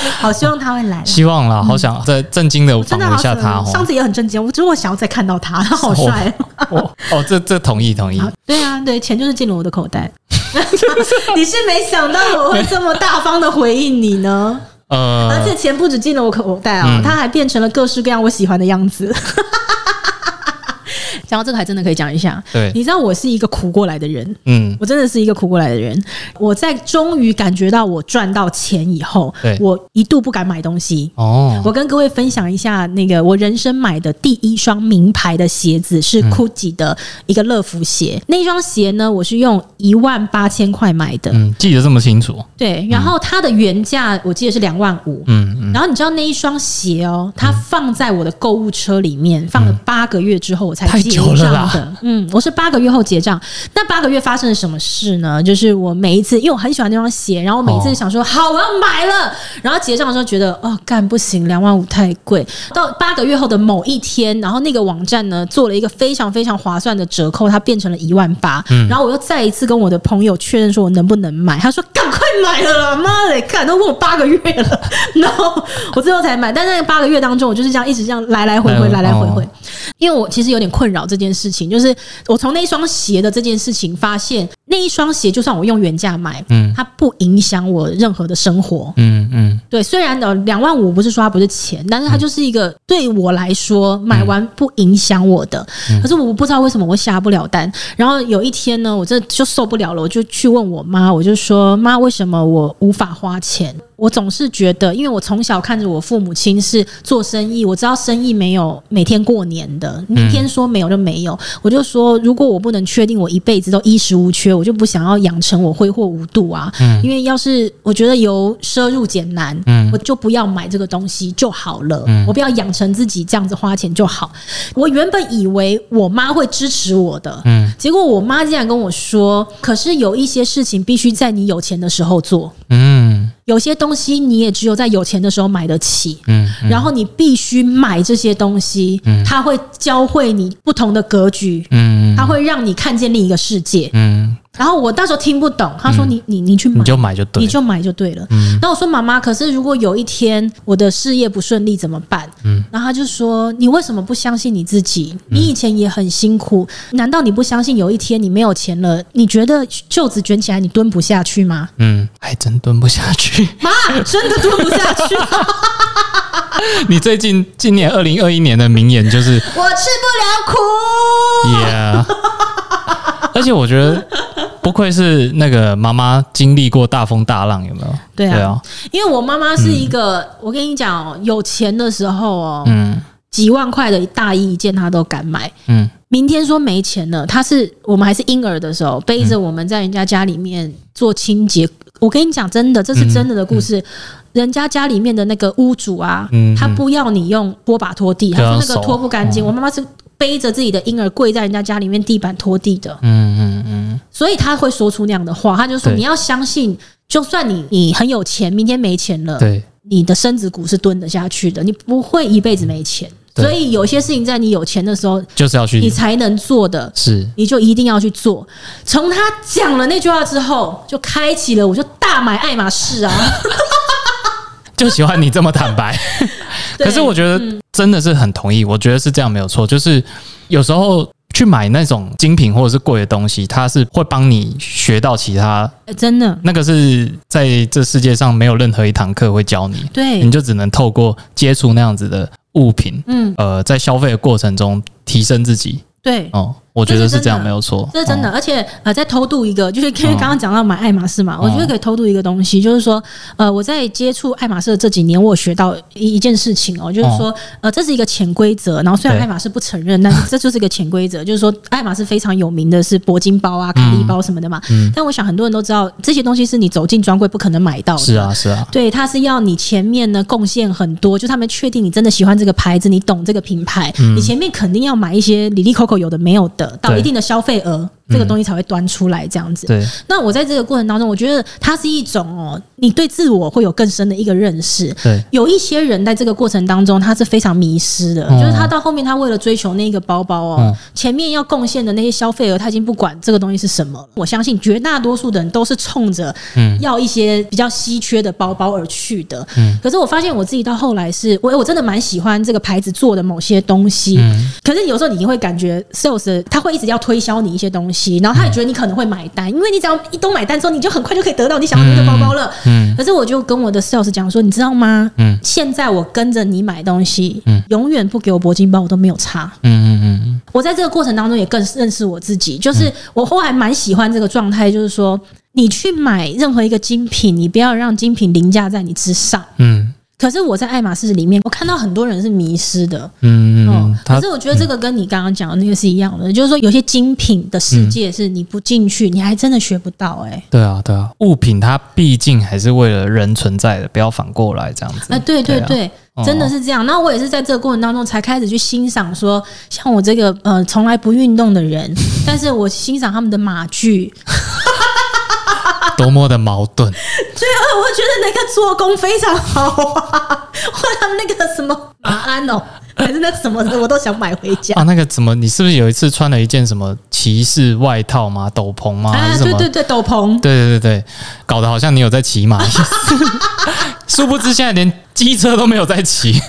[LAUGHS] 好，希望他会来。希望啦，好想再震惊的访问一下他。上次也很震惊，我只是我想要再看到他，他好帅。哦哦，这这同意同意。对啊，对，钱就是进了我的口袋。[LAUGHS] 你是没想到我会这么大方的回应你呢？呃，而且钱不止进了我口袋啊，他还变成了各式各样我喜欢的样子。然后这个还真的可以讲一下，对，你知道我是一个苦过来的人，嗯，我真的是一个苦过来的人。我在终于感觉到我赚到钱以后，对，我一度不敢买东西。哦，我跟各位分享一下，那个我人生买的第一双名牌的鞋子是 Gucci 的一个乐福鞋。嗯、那双鞋呢，我是用一万八千块买的，嗯，记得这么清楚。对，然后它的原价我记得是两万五，嗯嗯。然后你知道那一双鞋哦，它放在我的购物车里面放了八个月之后，我才记得。结账的，嗯，我是八个月后结账。那八个月发生了什么事呢？就是我每一次，因为我很喜欢那双鞋，然后我每一次想说，哦、好，我要买了。然后结账的时候觉得，哦，干不行，两万五太贵。到八个月后的某一天，然后那个网站呢做了一个非常非常划算的折扣，它变成了一万八。嗯、然后我又再一次跟我的朋友确认说，我能不能买？他说，赶快买了，妈的，看都问我八个月了，然后我最后才买。但在那八个月当中，我就是这样一直这样来来回回，来来回回。因为我其实有点困扰这件事情，就是我从那双鞋的这件事情发现，那一双鞋就算我用原价买，嗯，它不影响我任何的生活，嗯嗯，对。虽然呃两万五不是说它不是钱，但是它就是一个对我来说买完不影响我的。可是我不知道为什么我下不了单。然后有一天呢，我这就受不了了，我就去问我妈，我就说妈，为什么我无法花钱？我总是觉得，因为我从小看着我父母亲是做生意，我知道生意没有每天过年的，明天说没有就没有。我就说，如果我不能确定我一辈子都衣食无缺，我就不想要养成我挥霍无度啊。因为要是我觉得由奢入俭难，我就不要买这个东西就好了。我不要养成自己这样子花钱就好。我原本以为我妈会支持我的，结果我妈竟然跟我说：“可是有一些事情必须在你有钱的时候做。”嗯。有些东西你也只有在有钱的时候买得起，嗯，嗯，然后你必须买这些东西，嗯，它会教会你不同的格局，嗯，它会让你看见另一个世界，嗯。然后我到时候听不懂，他说你：“你你你去买，你就买就对，你就买就对了。”嗯，那我说：“妈妈，可是如果有一天我的事业不顺利怎么办？”嗯，然后他就说：“你为什么不相信你自己？你以前也很辛苦，难道你不相信有一天你没有钱了？你觉得袖子卷起来你蹲不下去吗？”嗯，还真蹲不下去，妈，真的蹲不下去。[LAUGHS] [LAUGHS] [LAUGHS] 你最近今年二零二一年的名言就是：“我吃不了苦。” Yeah，而且我觉得。不愧是那个妈妈经历过大风大浪，有没有？对啊，因为我妈妈是一个，嗯、我跟你讲哦，有钱的时候哦，嗯，几万块的大衣一件她都敢买，嗯，明天说没钱了，她是我们还是婴儿的时候，背着我们在人家家里面做清洁。嗯、我跟你讲，真的，这是真的的故事。嗯嗯、人家家里面的那个屋主啊，嗯、他不要你用拖把拖地，他说那个拖不干净。嗯、我妈妈是。背着自己的婴儿跪在人家家里面地板拖地的，嗯嗯嗯，所以他会说出那样的话，他就说你要相信，就算你你很有钱，明天没钱了，对，你的身子骨是蹲得下去的，你不会一辈子没钱。所以有些事情在你有钱的时候就是要去，你才能做的，是你就一定要去做。从他讲了那句话之后，就开启了，我就大买爱马仕啊，[LAUGHS] 就喜欢你这么坦白。[LAUGHS] [LAUGHS] 可是我觉得。真的是很同意，我觉得是这样没有错。就是有时候去买那种精品或者是贵的东西，它是会帮你学到其他，真的那个是在这世界上没有任何一堂课会教你，对，你就只能透过接触那样子的物品，嗯，呃，在消费的过程中提升自己，对，哦。我觉得是这样，没有错，这是真的。而且呃，再偷渡一个，[LAUGHS] 就是因为刚刚讲到买爱马仕嘛，我觉得可以偷渡一个东西，就是说，呃，我在接触爱马仕的这几年，我学到一一件事情哦，就是说，呃，这是一个潜规则。然后虽然爱马仕不承认，但是这就是一个潜规则，就是说，爱马仕非常有名的是铂金包啊、卡利包什么的嘛。但我想很多人都知道，这些东西是你走进专柜不可能买到的。是啊，是啊。对，它是要你前面呢贡献很多，就他们确定你真的喜欢这个牌子，你懂这个品牌，你前面肯定要买一些里里口口有的没有的，到一定的消费额。这个东西才会端出来这样子。对。那我在这个过程当中，我觉得它是一种哦，你对自我会有更深的一个认识。对。有一些人在这个过程当中，他是非常迷失的，就是他到后面，他为了追求那个包包哦，前面要贡献的那些消费额，他已经不管这个东西是什么。我相信绝大多数的人都是冲着嗯要一些比较稀缺的包包而去的。嗯。可是我发现我自己到后来是，我我真的蛮喜欢这个牌子做的某些东西。嗯。可是有时候你会感觉 sales 他会一直要推销你一些东西，然后他也觉得你可。能会买单，因为你只要一都买单之后，你就很快就可以得到你想要的那个包包了。嗯，嗯，可是我就跟我的 sales 讲说，你知道吗？嗯，现在我跟着你买东西，嗯，永远不给我铂金包，我都没有差。嗯嗯嗯嗯，我在这个过程当中也更认识我自己，就是我后来蛮喜欢这个状态，就是说你去买任何一个精品，你不要让精品凌驾在你之上。嗯。可是我在爱马仕里面，我看到很多人是迷失的，嗯嗯。可是我觉得这个跟你刚刚讲的那个是一样的，就是说有些精品的世界是你不进去，你还真的学不到哎。对啊，对啊，物品它毕竟还是为了人存在的，不要反过来这样子。啊，对对对，真的是这样。那我也是在这个过程当中才开始去欣赏，说像我这个呃从来不运动的人，[LAUGHS] 但是我欣赏他们的马具。多么的矛盾！对啊，我觉得那个做工非常好啊，或者那个什么马鞍哦，还是那什么的，我都想买回家啊。那个怎么，你是不是有一次穿了一件什么骑士外套吗？斗篷吗？还是什么？对对对，斗篷。对对对对，搞得好像你有在骑马一样，[LAUGHS] 殊不知现在连机车都没有在骑。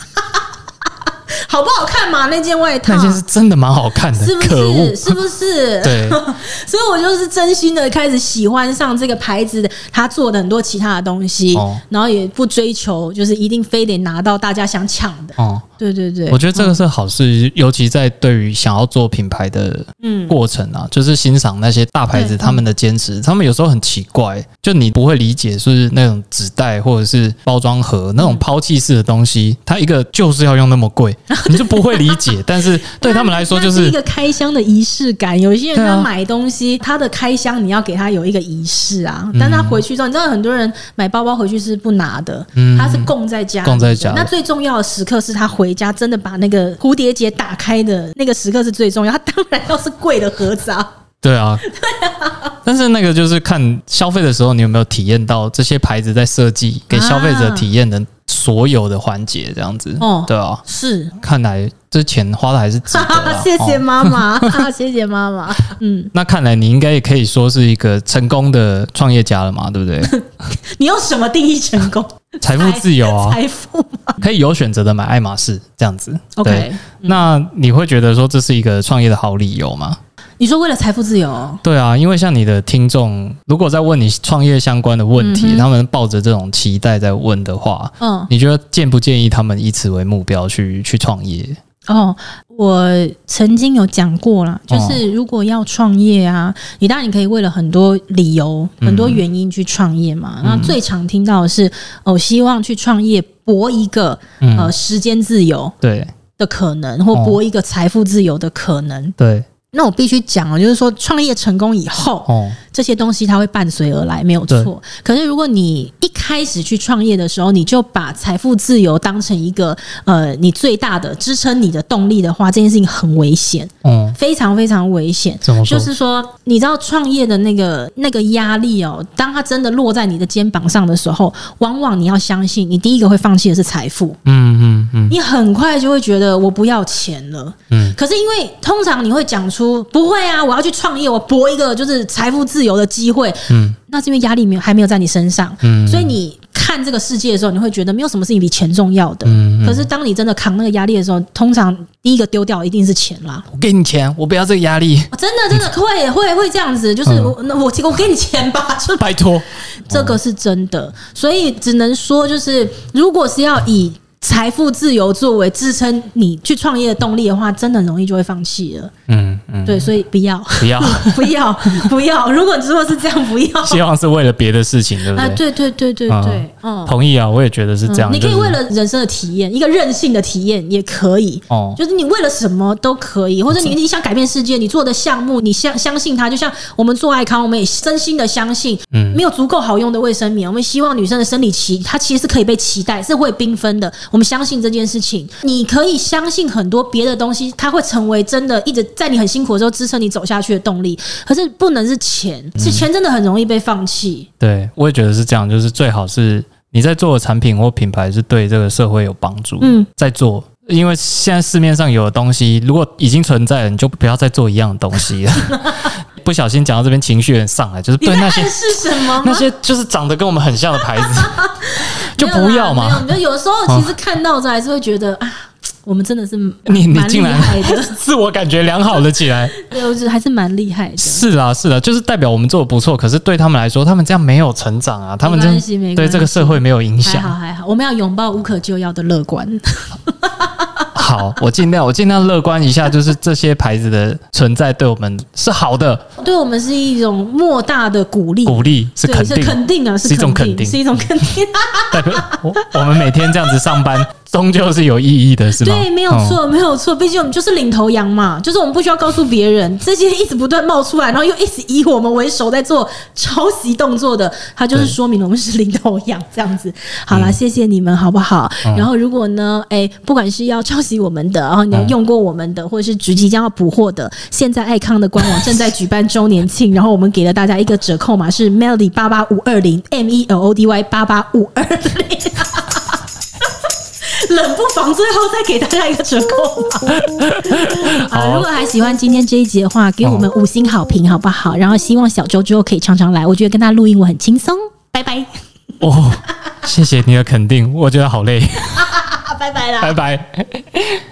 好不好看嘛？那件外套，那件是真的蛮好看的，是不是？可，是不是？对，[LAUGHS] 所以我就是真心的开始喜欢上这个牌子，他做的很多其他的东西，哦、然后也不追求，就是一定非得拿到大家想抢的。哦，对对对，我觉得这个是好事，嗯、尤其在对于想要做品牌的嗯过程啊，嗯、就是欣赏那些大牌子他们的坚持，嗯、他们有时候很奇怪，就你不会理解，是那种纸袋或者是包装盒那种抛弃式的东西，它一个就是要用那么贵。[LAUGHS] 你就不会理解，但是对他们来说就是一个开箱的仪式感。有些人他买东西，他的开箱你要给他有一个仪式啊。但他回去之后，你知道很多人买包包回去是不拿的，他是供在家，供在家。那最重要的时刻是他回家真的把那个蝴蝶结打开的那个时刻是最重要。它当然要是贵的盒子啊。对啊，对啊。但是那个就是看消费的时候，你有没有体验到这些牌子在设计给消费者体验的。所有的环节这样子，哦，对啊，是，看来这钱花的还是值得。[LAUGHS] 谢谢妈妈，[LAUGHS] 谢谢妈妈。嗯，那看来你应该也可以说是一个成功的创业家了嘛，对不对？[LAUGHS] 你用什么定义成功？[LAUGHS] 财富自由啊，财富吗？可以有选择的买爱马仕这样子。OK，那你会觉得说这是一个创业的好理由吗？你说为了财富自由？对啊，因为像你的听众，如果在问你创业相关的问题，嗯、他们抱着这种期待在问的话，嗯，你觉得建不建议他们以此为目标去去创业？哦，我曾经有讲过啦，就是如果要创业啊，哦、你当然你可以为了很多理由、很多原因去创业嘛。那、嗯、最常听到的是，哦，希望去创业搏一个、嗯、呃时间自由对。的可能，或搏一个财富自由的可能，对。那我必须讲哦，就是说创业成功以后，哦，这些东西它会伴随而来，没有错。可是如果你一开始去创业的时候，你就把财富自由当成一个呃你最大的支撑你的动力的话，这件事情很危险，嗯，非常非常危险。怎么说？就是说，你知道创业的那个那个压力哦，当它真的落在你的肩膀上的时候，往往你要相信，你第一个会放弃的是财富。嗯嗯嗯，你很快就会觉得我不要钱了。嗯，可是因为通常你会讲出。不会啊！我要去创业，我搏一个就是财富自由的机会。嗯，那是因为压力没有还没有在你身上，嗯，所以你看这个世界的时候，你会觉得没有什么事情比钱重要的。嗯嗯，可是当你真的扛那个压力的时候，通常第一个丢掉一定是钱啦。我给你钱，我不要这个压力。真的真的会会会这样子，就是我那、嗯、我我给你钱吧，[LAUGHS] 就拜托，这个是真的。所以只能说，就是如果是要以。财富自由作为支撑你去创业的动力的话，真的很容易就会放弃了。嗯嗯，对，所以不要不要 [LAUGHS] 不要不要。如果如果是这样，不要。希望是为了别的事情，对不对？啊，对对对对对，嗯，同意啊，我也觉得是这样。你可以为了人生的体验，一个任性的体验也可以。哦，就是你为了什么都可以，或者你你想改变世界，你做的项目，你相相信它，就像我们做爱康，我们也真心的相信，嗯，没有足够好用的卫生棉，我们希望女生的生理期它其实是可以被期待，是会缤纷的。我们相信这件事情，你可以相信很多别的东西，它会成为真的，一直在你很辛苦的时候支撑你走下去的动力。可是不能是钱，是钱真的很容易被放弃。嗯。对，我也觉得是这样，就是最好是你在做的产品或品牌是对这个社会有帮助。嗯，在做，因为现在市面上有的东西，如果已经存在了，你就不要再做一样的东西了。[LAUGHS] 不小心讲到这边，情绪有点上来，就是对那些是什么？[LAUGHS] 那些就是长得跟我们很像的牌子，[LAUGHS] 就不要嘛。没有，有时候其实看到这还是会觉得啊，我们真的是 [LAUGHS] 你你竟然 [LAUGHS] 自我感觉良好了起来，[LAUGHS] 对，我觉得还是蛮厉害的。是啊，是啊，就是代表我们做的不错，可是对他们来说，他们这样没有成长啊，他们这样对这个社会没有影响。还好还好，我们要拥抱无可救药的乐观。好，我尽量，我尽量乐观一下，就是这些牌子的存在对我们是好的，对我们是一种莫大的鼓励，鼓励是肯定，是肯定啊，是一种肯定，是一种肯定。代表我我们每天这样子上班。终究是有意义的，是吗？对，没有错，哦、没有错。毕竟我们就是领头羊嘛，就是我们不需要告诉别人，这些一直不断冒出来，然后又一直以我们为首在做抄袭动作的，它就是说明了我们是领头羊这样子。好了，谢谢你们，好不好？嗯、然后如果呢，哎，不管是要抄袭我们的，然后你要用过我们的，或者是即将要补货的，现在爱康的官网正在举办周年庆，然后我们给了大家一个折扣码是 Melody 八八五二零 M E L O D Y 八八五二零。[LAUGHS] [LAUGHS] 冷不防最后再给大家一个折扣吧。[LAUGHS] 啊，如果还喜欢今天这一集的话，给我们五星好评好不好？然后希望小周之后可以常常来，我觉得跟他录音我很轻松。拜拜。哦，谢谢你的肯定，我觉得好累。[LAUGHS] 拜拜啦。拜拜。